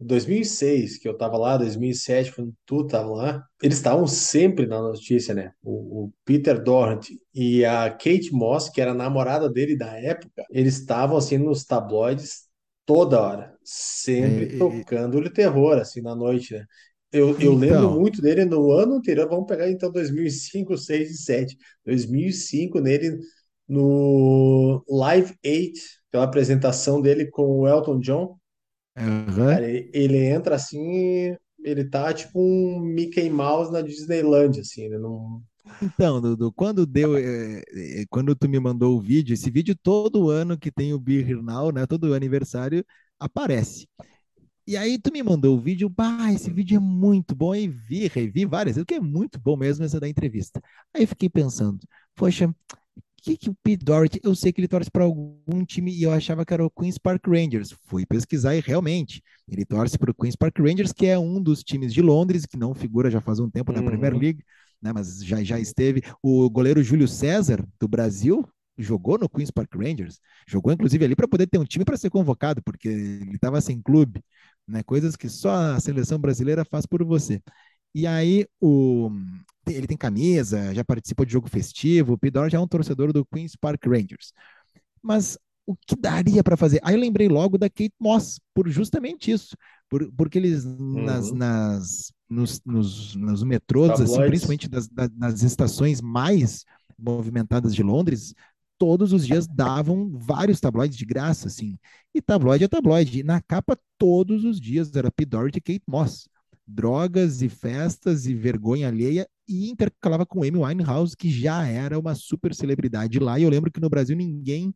2006, que eu tava lá, 2007, quando tu tava lá, eles estavam sempre na notícia, né? O, o Peter Doherty e a Kate Moss, que era a namorada dele da época, eles estavam assim nos tabloides toda hora, sempre é, é, tocando o terror, assim, na noite, né? Eu, eu Então, lembro muito dele no ano anterior, vamos pegar então 2005, 6 e 7. 2005 nele no Live 8, aquela apresentação dele com o Elton John. aham. Cara, ele, ele entra assim, ele tá tipo um Mickey Mouse na Disneyland, assim, ele não. Então, Dudu, quando deu, eh, eh, quando tu me mandou o vídeo, esse vídeo todo ano que tem o Be Here Now, né? Todo aniversário aparece. E aí tu me mandou o vídeo, bah, esse vídeo é muito bom, e vi, revi várias vezes, porque é muito bom mesmo essa da entrevista. Aí fiquei pensando, poxa, que que o Pete Doherty, eu sei que ele torce para algum time e eu achava que era o Queen's Park Rangers. Fui pesquisar e realmente, ele torce para o Queen's Park Rangers, que é um dos times de Londres, que não figura já faz um tempo na Premier Uhum. League, né, mas já, já esteve. O goleiro Júlio César, do Brasil, jogou no Queen's Park Rangers, jogou inclusive ali para poder ter um time para ser convocado, porque ele estava sem clube, né, coisas que só a seleção brasileira faz por você. E aí o, ele tem camisa, já participou de jogo festivo. O Pidor já é um torcedor do Queen's Park Rangers. Mas o que daria para fazer? Aí eu lembrei logo da Kate Moss, por justamente isso. Por, porque eles, nas, Uhum. nas, nos, nos, nos metrôs, assim, principalmente das, da- nas estações mais movimentadas de Londres, todos os dias davam vários tabloides de graça, assim. E tabloide é tabloide. E na capa, todos os dias, era P. Doherty e Kate Moss. Drogas e festas e vergonha alheia, e intercalava com Amy Winehouse, que já era uma super celebridade lá. E eu lembro que no Brasil ninguém,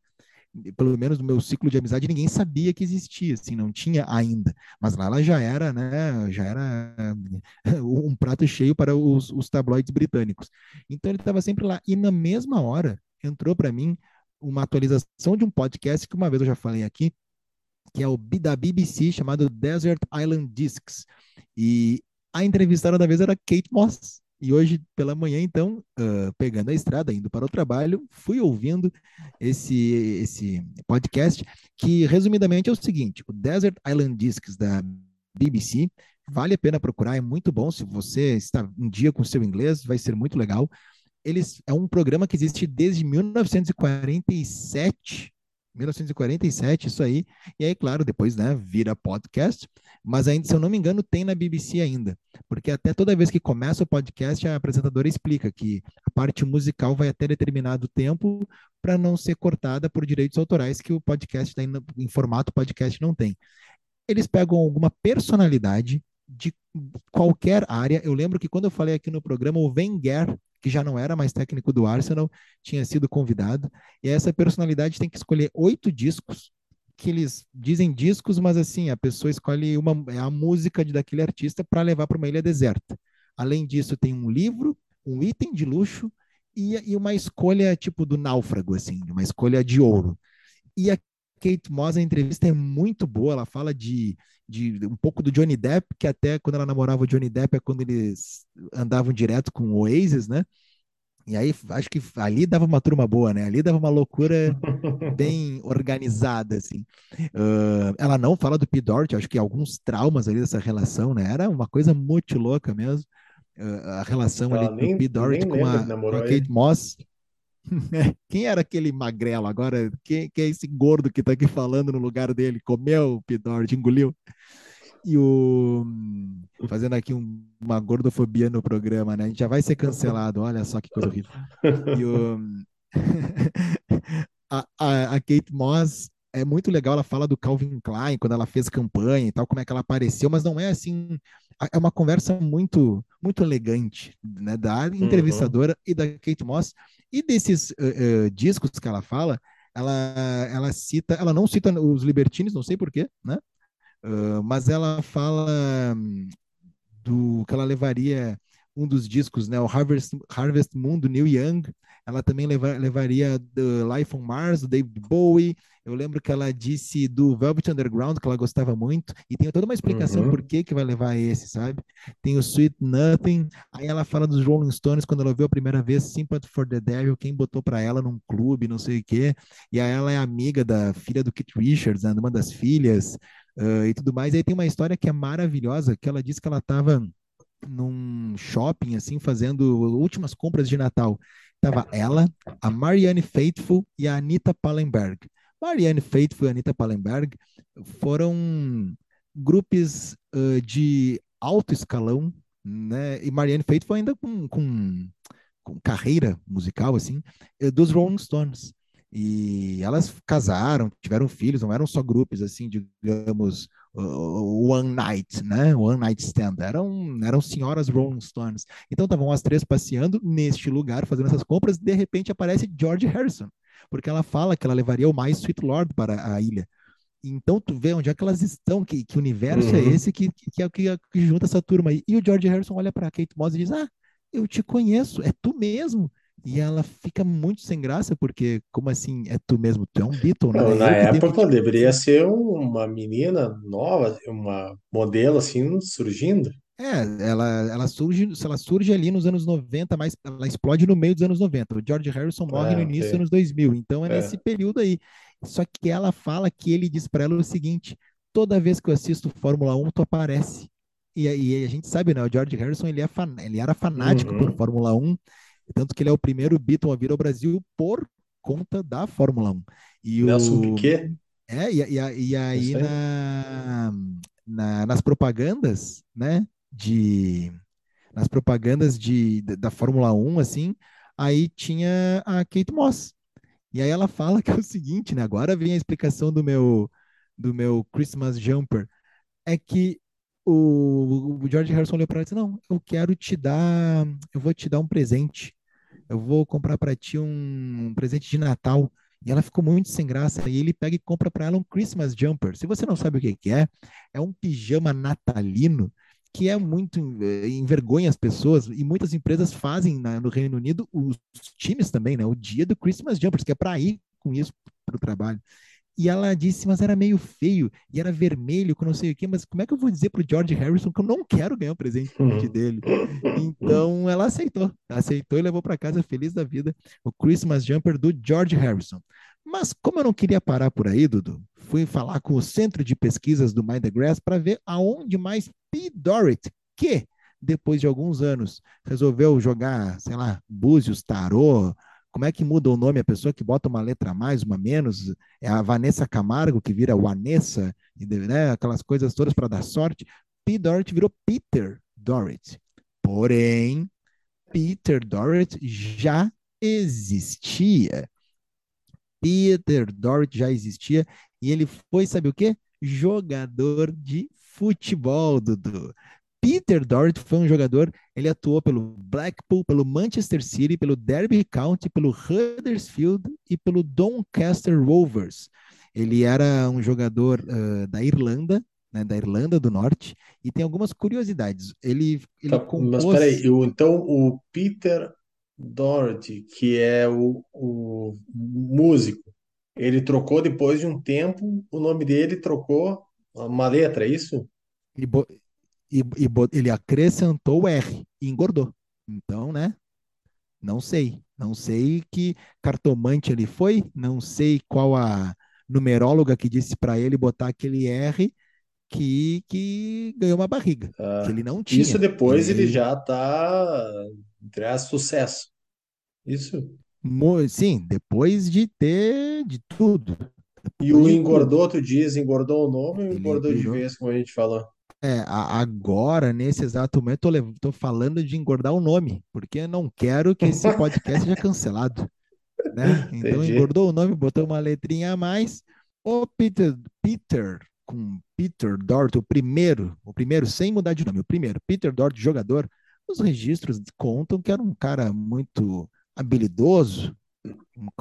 pelo menos no meu ciclo de amizade, ninguém sabia que existia, assim, não tinha ainda. Mas lá ela já era, né, já era um prato cheio para os, os tabloides britânicos. Então ele estava sempre lá. E na mesma hora entrou para mim uma atualização de um podcast que uma vez eu já falei aqui, que é o da BBC, chamado Desert Island Discs. E a entrevistada da vez era Kate Moss. E hoje pela manhã, então, ah, pegando a estrada, indo para o trabalho, fui ouvindo esse, esse podcast, que resumidamente é o seguinte: o Desert Island Discs da BBC vale a pena procurar, é muito bom. Se você está em dia com o seu inglês, vai ser muito legal. Eles é um programa que existe desde 1947. 1947, isso aí. E aí, claro, depois, né, vira podcast, mas ainda, se eu não me engano, tem na BBC ainda, porque até toda vez que começa o podcast, a apresentadora explica que a parte musical vai até determinado tempo para não ser cortada por direitos autorais que o podcast no- em formato podcast não tem. Eles pegam alguma personalidade de qualquer área. Eu lembro que quando eu falei aqui no programa, o Wenger, que já não era mais técnico do Arsenal, tinha sido convidado. E essa personalidade tem que escolher oito discos, que eles dizem discos, mas assim, a pessoa escolhe uma, é a música de, daquele artista para levar para uma ilha deserta. Além disso, tem um livro, um item de luxo e, e uma escolha tipo do náufrago, assim, uma escolha de ouro. E Kate Moss, a entrevista é muito boa, ela fala de, de um pouco do Johnny Depp, que até quando ela namorava o Johnny Depp é quando eles andavam direto com o Oasis, né? E aí acho que ali dava uma turma boa, né? Ali dava uma loucura bem organizada, assim. Uh, ela não fala do P. Doherty, acho que alguns traumas ali dessa relação, né? Era uma coisa muito louca mesmo. Uh, a relação Ela ali do nem, P. Doherty nem com a, com a. Kate Moss. Quem era aquele magrelo agora? Quem, quem é esse gordo que tá aqui falando no lugar dele? Comeu o. Doherty, engoliu? E o. Fazendo aqui um- uma gordofobia no programa, né? A gente já vai ser cancelado, olha só que coisa horrível. E o. a, a, a Kate Moss é muito legal, ela fala do Calvin Klein, quando ela fez campanha e tal, como é que ela apareceu, mas não é assim, é uma conversa muito muito elegante, né, da Uhum. entrevistadora e da Kate Moss, e desses eh, eh, discos que ela fala, ela, ela cita, ela não cita os Libertines, não sei por quê, né, Ah, mas ela fala hum, do que ela levaria um dos discos, né, o Harvest, Harvest Moon do Neil Young. Ela também leva, levaria The Life on Mars do David Bowie. Eu lembro que ela disse do Velvet Underground que ela gostava muito e tem toda uma explicação Uhum. por que que vai levar esse, sabe? Tem o Sweet Nothing. Aí ela fala dos Rolling Stones quando ela viu a primeira vez Sympathy for the Devil, quem botou para ela num clube, não sei o quê. E aí ela é amiga da filha do Keith Richards, né, uma das filhas. Uh, e tudo mais. Aí tem uma história que é maravilhosa, que ela disse que ela estava num shopping, assim, fazendo últimas compras de Natal. Tava ela, a Marianne Faithfull e a Anita Pallenberg. Marianne Faithfull e Anita Pallenberg foram grupos uh, de alto escalão, né? E Marianne Faith foi ainda com, com, com carreira musical, assim, eh, dos Rolling Stones. E elas casaram, tiveram filhos, não eram só grupos, assim, digamos, One Night, né? One Night Stand. Eram, eram senhoras Rolling Stones. Então estavam as três passeando neste lugar, fazendo essas compras, de repente aparece George Harrison, porque ela fala que ela levaria o mais Sweet Lord para a ilha. Então tu vê onde é que elas estão, que, que universo é uhum. é esse que, que, é, que, que junta essa turma aí. E o George Harrison olha para Kate Moss e diz: Ah, eu te conheço, é tu mesmo. E ela fica muito sem graça, porque, como assim, é tu mesmo? Tu é um Beatle, né? Não, na época deveria ser uma menina nova, uma modelo assim, surgindo. É, ela, ela surge, ela surge ali nos anos 90, mas ela explode no meio dos anos 90. O George Harrison morre é, no início dos anos 2000, então é, é, nesse período aí. Só que ela fala que ele diz para ela o seguinte: toda vez que eu assisto Fórmula 1, tu aparece. E, e a gente sabe, né? O George Harrison ele, é fan, ele era fanático uhum. por Fórmula 1, tanto que ele é o primeiro Beatle a vir ao Brasil por conta da Fórmula 1. E Nelson o... Piquet? É, e, e, e aí na, na, nas propagandas, né? De nas propagandas de, da Fórmula 1, assim, aí tinha a Kate Moss. E aí ela fala que é o seguinte, né? Agora vem a explicação do meu do meu Christmas jumper, é que o, o George Harrison olhou para ela e disse: "Não, eu quero te dar, eu vou te dar um presente. Eu vou comprar para ti um, um presente de Natal." E ela ficou muito sem graça. E ele pega e compra para ela um Christmas jumper. Se você não sabe o que, que é, é um pijama natalino que é muito eh, envergonha as pessoas e muitas empresas fazem na, no Reino Unido os times também, né? O dia do Christmas Jumpers, que é para ir com isso para o trabalho. E ela disse, mas era meio feio e era vermelho, com não sei o quê, mas como é que eu vou dizer para o George Harrison que eu não quero ganhar o presente uhum. dele? Então ela aceitou, aceitou e levou para casa feliz da vida o Christmas Jumper do George Harrison. Mas como eu não queria parar por aí, Dudu, fui falar com o Centro de Pesquisas do Mind the Grass para ver aonde mais P. Dorrit, que depois de alguns anos resolveu jogar, sei lá, búzios, tarô, como é que muda o nome a pessoa que bota uma letra a mais, uma menos? É a Vanessa Camargo que vira Vanessa, né? aquelas coisas todas para dar sorte. P. Dorrit virou Peter Dorrit. Porém, Peter Dorrit já existia. Peter Dorrit já existia e ele foi, sabe o quê? Jogador de futebol, Dudu. Peter Dorrit foi um jogador, ele atuou pelo Blackpool, pelo Manchester City, pelo Derby County, pelo Huddersfield e pelo Doncaster Rovers. Ele era um jogador uh, da Irlanda, né, da Irlanda do Norte, e tem algumas curiosidades. Ele, ele tá, compôs... Mas peraí, então o Peter Doherty, que é o, o músico, ele trocou depois de um tempo, o nome dele trocou uma letra, é isso? E, e, e ele acrescentou o R e engordou. Então, né? Não sei. Não sei que cartomante ele foi, não sei qual a numeróloga que disse para ele botar aquele R que, que ganhou uma barriga, ah, que ele não tinha. Isso depois ele, ele já está entre sucesso. Isso? Sim, depois de ter de tudo. E o engordou, tu diz, engordou o nome ou engordou de vez, como a gente falou? É, agora, nesse exato momento, eu tô falando de engordar o nome, porque eu não quero que esse podcast seja cancelado. Né? Então, Entendi. engordou o nome, botou uma letrinha a mais. O Peter, Peter, com Peter Dort, o primeiro, o primeiro, sem mudar de nome, o primeiro, Peter Dort, jogador, os registros contam que era um cara muito habilidoso,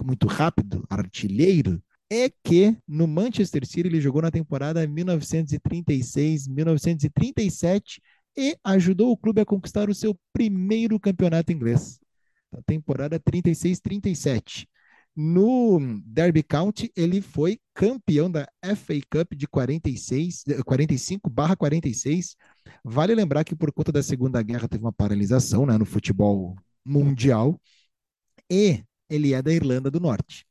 muito rápido, artilheiro, é que no Manchester City ele jogou na temporada 1936-1937 e ajudou o clube a conquistar o seu primeiro campeonato inglês. Na temporada 36-37. No Derby County, ele foi campeão da FA Cup de 46, 45/46. Vale lembrar que por conta da Segunda Guerra teve uma paralisação né, no futebol mundial e ele é da Irlanda do Norte.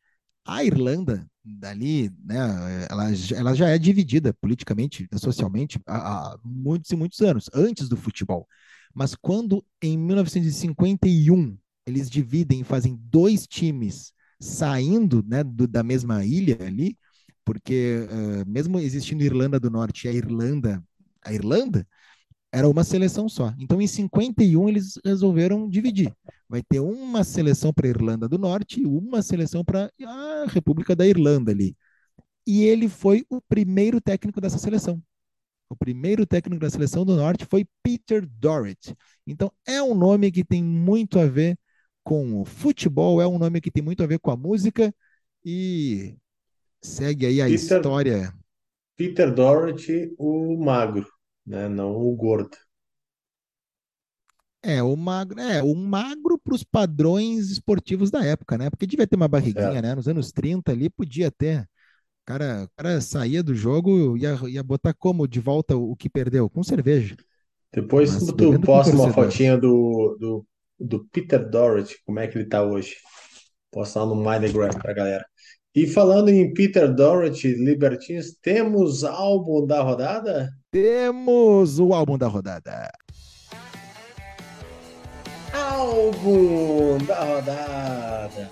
A Irlanda, dali, né, ela, ela já é dividida politicamente, socialmente, há, há muitos e muitos anos, antes do futebol. Mas quando, em 1951, eles dividem e fazem dois times saindo né, do, da mesma ilha ali, porque uh, mesmo existindo Irlanda do Norte e a Irlanda, a Irlanda, era uma seleção só. Então, em 51, eles resolveram dividir. Vai ter uma seleção para a Irlanda do Norte e uma seleção para a República da Irlanda ali. E ele foi o primeiro técnico dessa seleção. O primeiro técnico da seleção do Norte foi Peter Dorrit. Então, é um nome que tem muito a ver com o futebol, é um nome que tem muito a ver com a música e segue aí a Peter, história. Peter Dorrit, o magro, né? Não o gordo. É, o magro, é, o magro para os padrões esportivos da época, né? Porque devia ter uma barriguinha, É. né? Nos anos 30 ali podia ter. O cara, o cara saía do jogo e ia, ia botar como de volta o, que perdeu? Com cerveja, Depois mas tu posta uma fotinha do, do, do Peter Dorrit, como é que ele tá hoje. Posta lá no Mindegram pra galera. E falando em Peter Dorrit, Libertines, temos álbum da rodada? Temos o álbum da rodada. Álbum da rodada.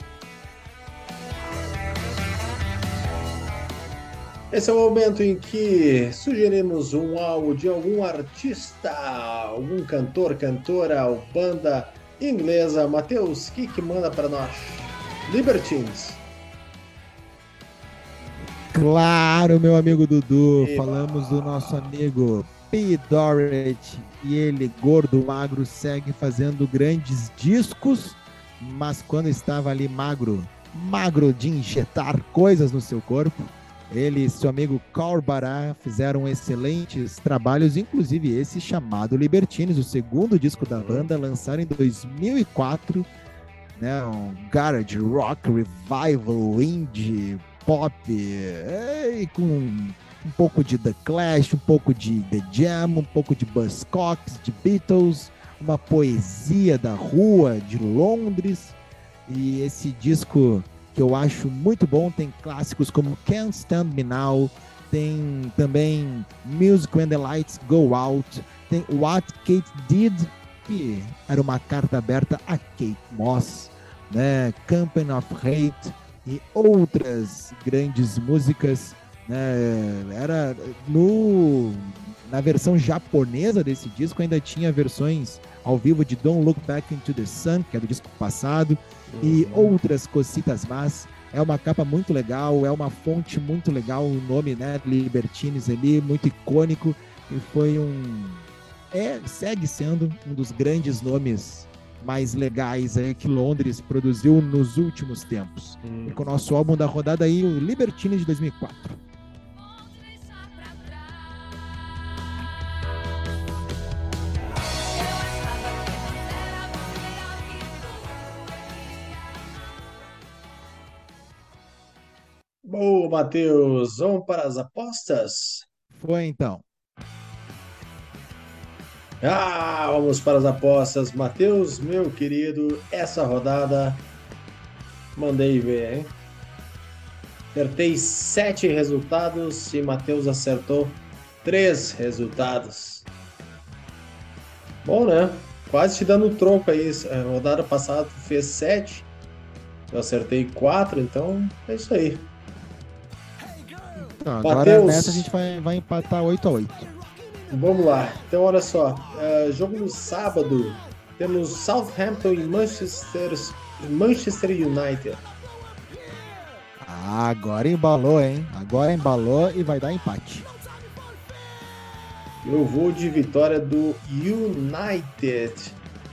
Esse é o momento em que sugerimos um álbum de algum artista, algum cantor, cantora ou banda inglesa. Matheus, o que, que manda para nós? Libertines. Claro, meu amigo Dudu, Eba. falamos do nosso amigo P. Dorrit e ele, gordo, magro, segue fazendo grandes discos, mas quando estava ali magro, magro de injetar coisas no seu corpo, ele e seu amigo Carl Bará fizeram excelentes trabalhos, inclusive esse chamado Libertines, o segundo disco da banda, lançado em 2004, né, um garage rock revival indie pop, é, e com um pouco de The Clash, um pouco de The Jam, um pouco de Buzzcocks, de Beatles, uma poesia da rua de Londres. E esse disco que eu acho muito bom, tem clássicos como Can't Stand Me Now, tem também Music When the Lights Go Out, tem What Kate Did, que era uma carta aberta a Kate Moss, né? Company of Hate e outras grandes músicas, né? Era no na versão japonesa desse disco ainda tinha versões ao vivo de Don't Look Back into the Sun, que é do disco passado, e outras cositas más. É uma capa muito legal, é uma fonte muito legal, o nome, né, Libertines ali, muito icônico, e foi um é, segue sendo um dos grandes nomes mais legais aí que Londres produziu nos últimos tempos. Hum. E com o nosso álbum da rodada aí, o Libertine de 2004. Boa, Matheus. Vamos para as apostas? Foi então. Ah, vamos para as apostas. Matheus, meu querido, essa rodada mandei ver, hein? Acertei sete resultados e Matheus acertou três resultados. Bom, né? Quase te dando um troco aí. A rodada passada tu fez sete, eu acertei quatro, então é isso aí. Então, agora Mateus. nessa a gente vai, vai empatar 8 a 8 Vamos lá. Então, olha só. é, jogo no sábado. Temos Southampton e Manchester, Manchester United. Ah, agora embalou, hein? Agora embalou e vai dar empate. Eu vou de vitória do United.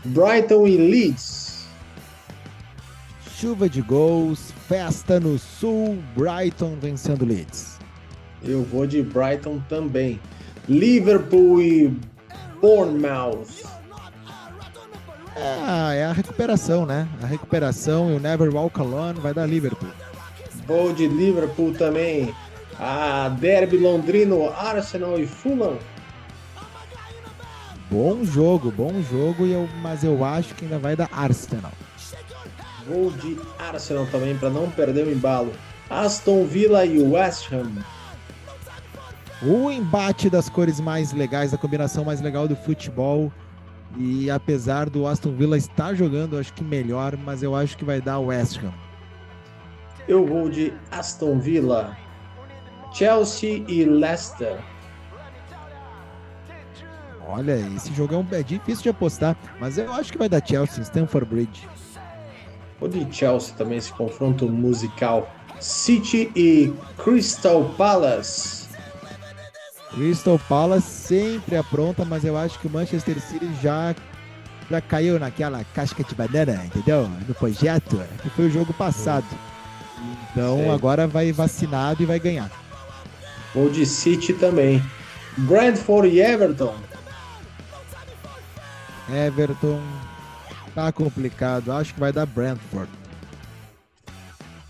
Brighton e Leeds. Chuva de gols, festa no sul, Brighton vencendo Leeds. Eu vou de Brighton também. Liverpool e Bournemouth. Ah, é a recuperação, né? A recuperação e o Never Walk Alone vai dar Liverpool. Vou de Liverpool também. A Derby Londrino, Arsenal e Fulham. Bom jogo, bom jogo, eu, mas eu acho que ainda vai dar Arsenal. Vou de Arsenal também para não perder o embalo. Aston Villa e West Ham. O embate das cores mais legais, da combinação mais legal do futebol. E apesar do Aston Villa estar jogando, acho que melhor, mas eu acho que vai dar West Ham. Eu vou de Aston Villa. Chelsea e Leicester. Olha, esse jogo é, um, é difícil de apostar, mas eu acho que vai dar Chelsea, Stanford Bridge. O de Chelsea também, esse confronto musical. City e Crystal Palace. Crystal Palace sempre apronta, mas eu acho que o Manchester City já, já caiu naquela casca de banana, entendeu? No projeto, que foi o jogo passado. Então Sei. agora vai vacinado e vai ganhar. Ou de City também. Brentford e Everton. Everton tá complicado. Acho que vai dar Brentford.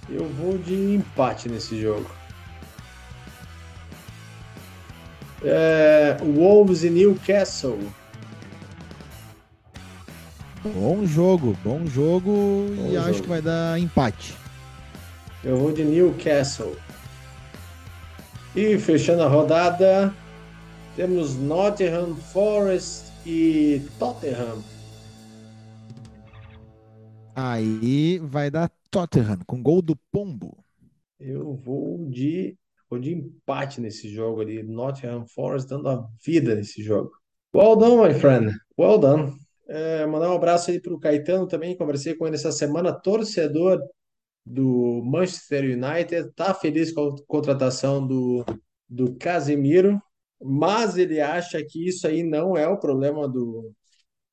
Eu vou de empate nesse jogo. É, Wolves e Newcastle. Bom jogo, bom jogo bom e jogo. acho que vai dar empate. Eu vou de Newcastle. E fechando a rodada, temos Nottingham Forest e Tottenham. Aí vai dar Tottenham com gol do Pombo. Eu vou de, de empate nesse jogo ali. Nottingham Forest dando a vida nesse jogo. Well done, my friend. Well done. É, mandar um abraço aí para o Caetano também. Conversei com ele essa semana, torcedor do Manchester United. Tá feliz com a contratação do, do Casemiro, mas ele acha que isso aí não é o problema do,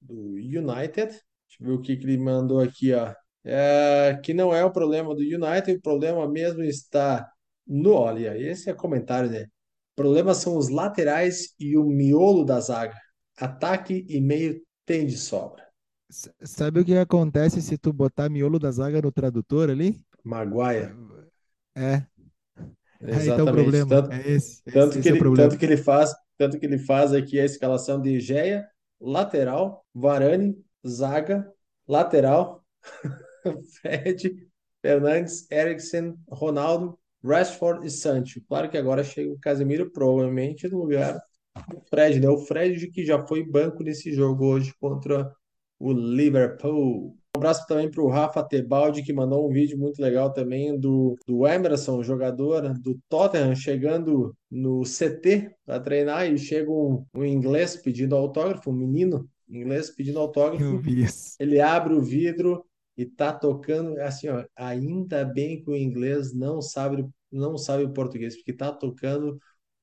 do United. Deixa eu ver o que, que ele mandou aqui, ó é, que não é o problema do United, o problema mesmo está no. Olha, esse é comentário, né? O problema são os laterais e o miolo da zaga. Ataque e meio tem de sobra. Sabe o que acontece se tu botar miolo da zaga no tradutor ali? Maguire. É. Exatamente. Aí tá o problema. Tanto, é esse, tanto, esse que é ele, tanto que ele faz, tanto que ele faz aqui a escalação de Geia, lateral, Varane, zaga, lateral, Fred, Fernandes, Eriksen, Ronaldo, Rashford e Sancho. Claro que agora chega o Casemiro, provavelmente no lugar do Fred, né? O Fred que já foi banco nesse jogo hoje contra o Liverpool. Um abraço também para o Rafa Tebaldi, que mandou um vídeo muito legal também do, do Emerson, jogador do Tottenham, chegando no CT para treinar e chega um, um inglês pedindo autógrafo, um menino inglês pedindo autógrafo. Ele abre o vidro, e tá tocando assim, ó, ainda bem que o inglês não sabe não sabe o português, porque tá tocando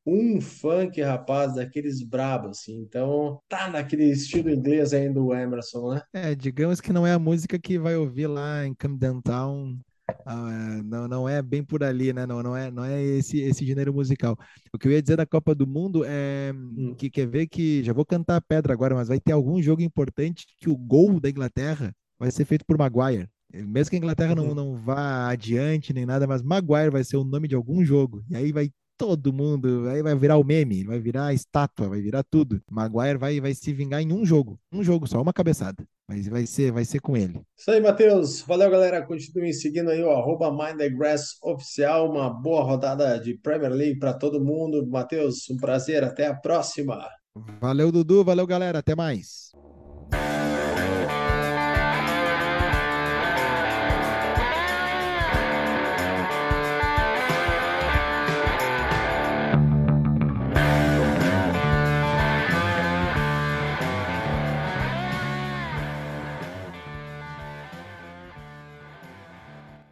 um funk, rapaz, daqueles brabos, assim. Então, tá naquele estilo inglês ainda o Emerson, né? É, digamos que não é a música que vai ouvir lá em Camden Town. Ah, não, não é bem por ali, né? Não, não é, não é esse, esse gênero musical. O que eu ia dizer da Copa do Mundo é hum. que quer ver que já vou cantar a pedra agora, mas vai ter algum jogo importante que o gol da Inglaterra vai ser feito por Maguire. Mesmo que a Inglaterra não, uhum. não vá adiante nem nada, mas Maguire vai ser o nome de algum jogo. E aí vai todo mundo, aí vai virar o meme, vai virar a estátua, vai virar tudo. Maguire vai, vai se vingar em um jogo, um jogo só, uma cabeçada. Mas vai ser, vai ser com ele. Isso aí, Matheus. Valeu, galera. Continuem seguindo aí o arroba Grass oficial. Uma boa rodada de Premier League para todo mundo. Matheus, um prazer. Até a próxima. Valeu, Dudu. Valeu, galera. Até mais.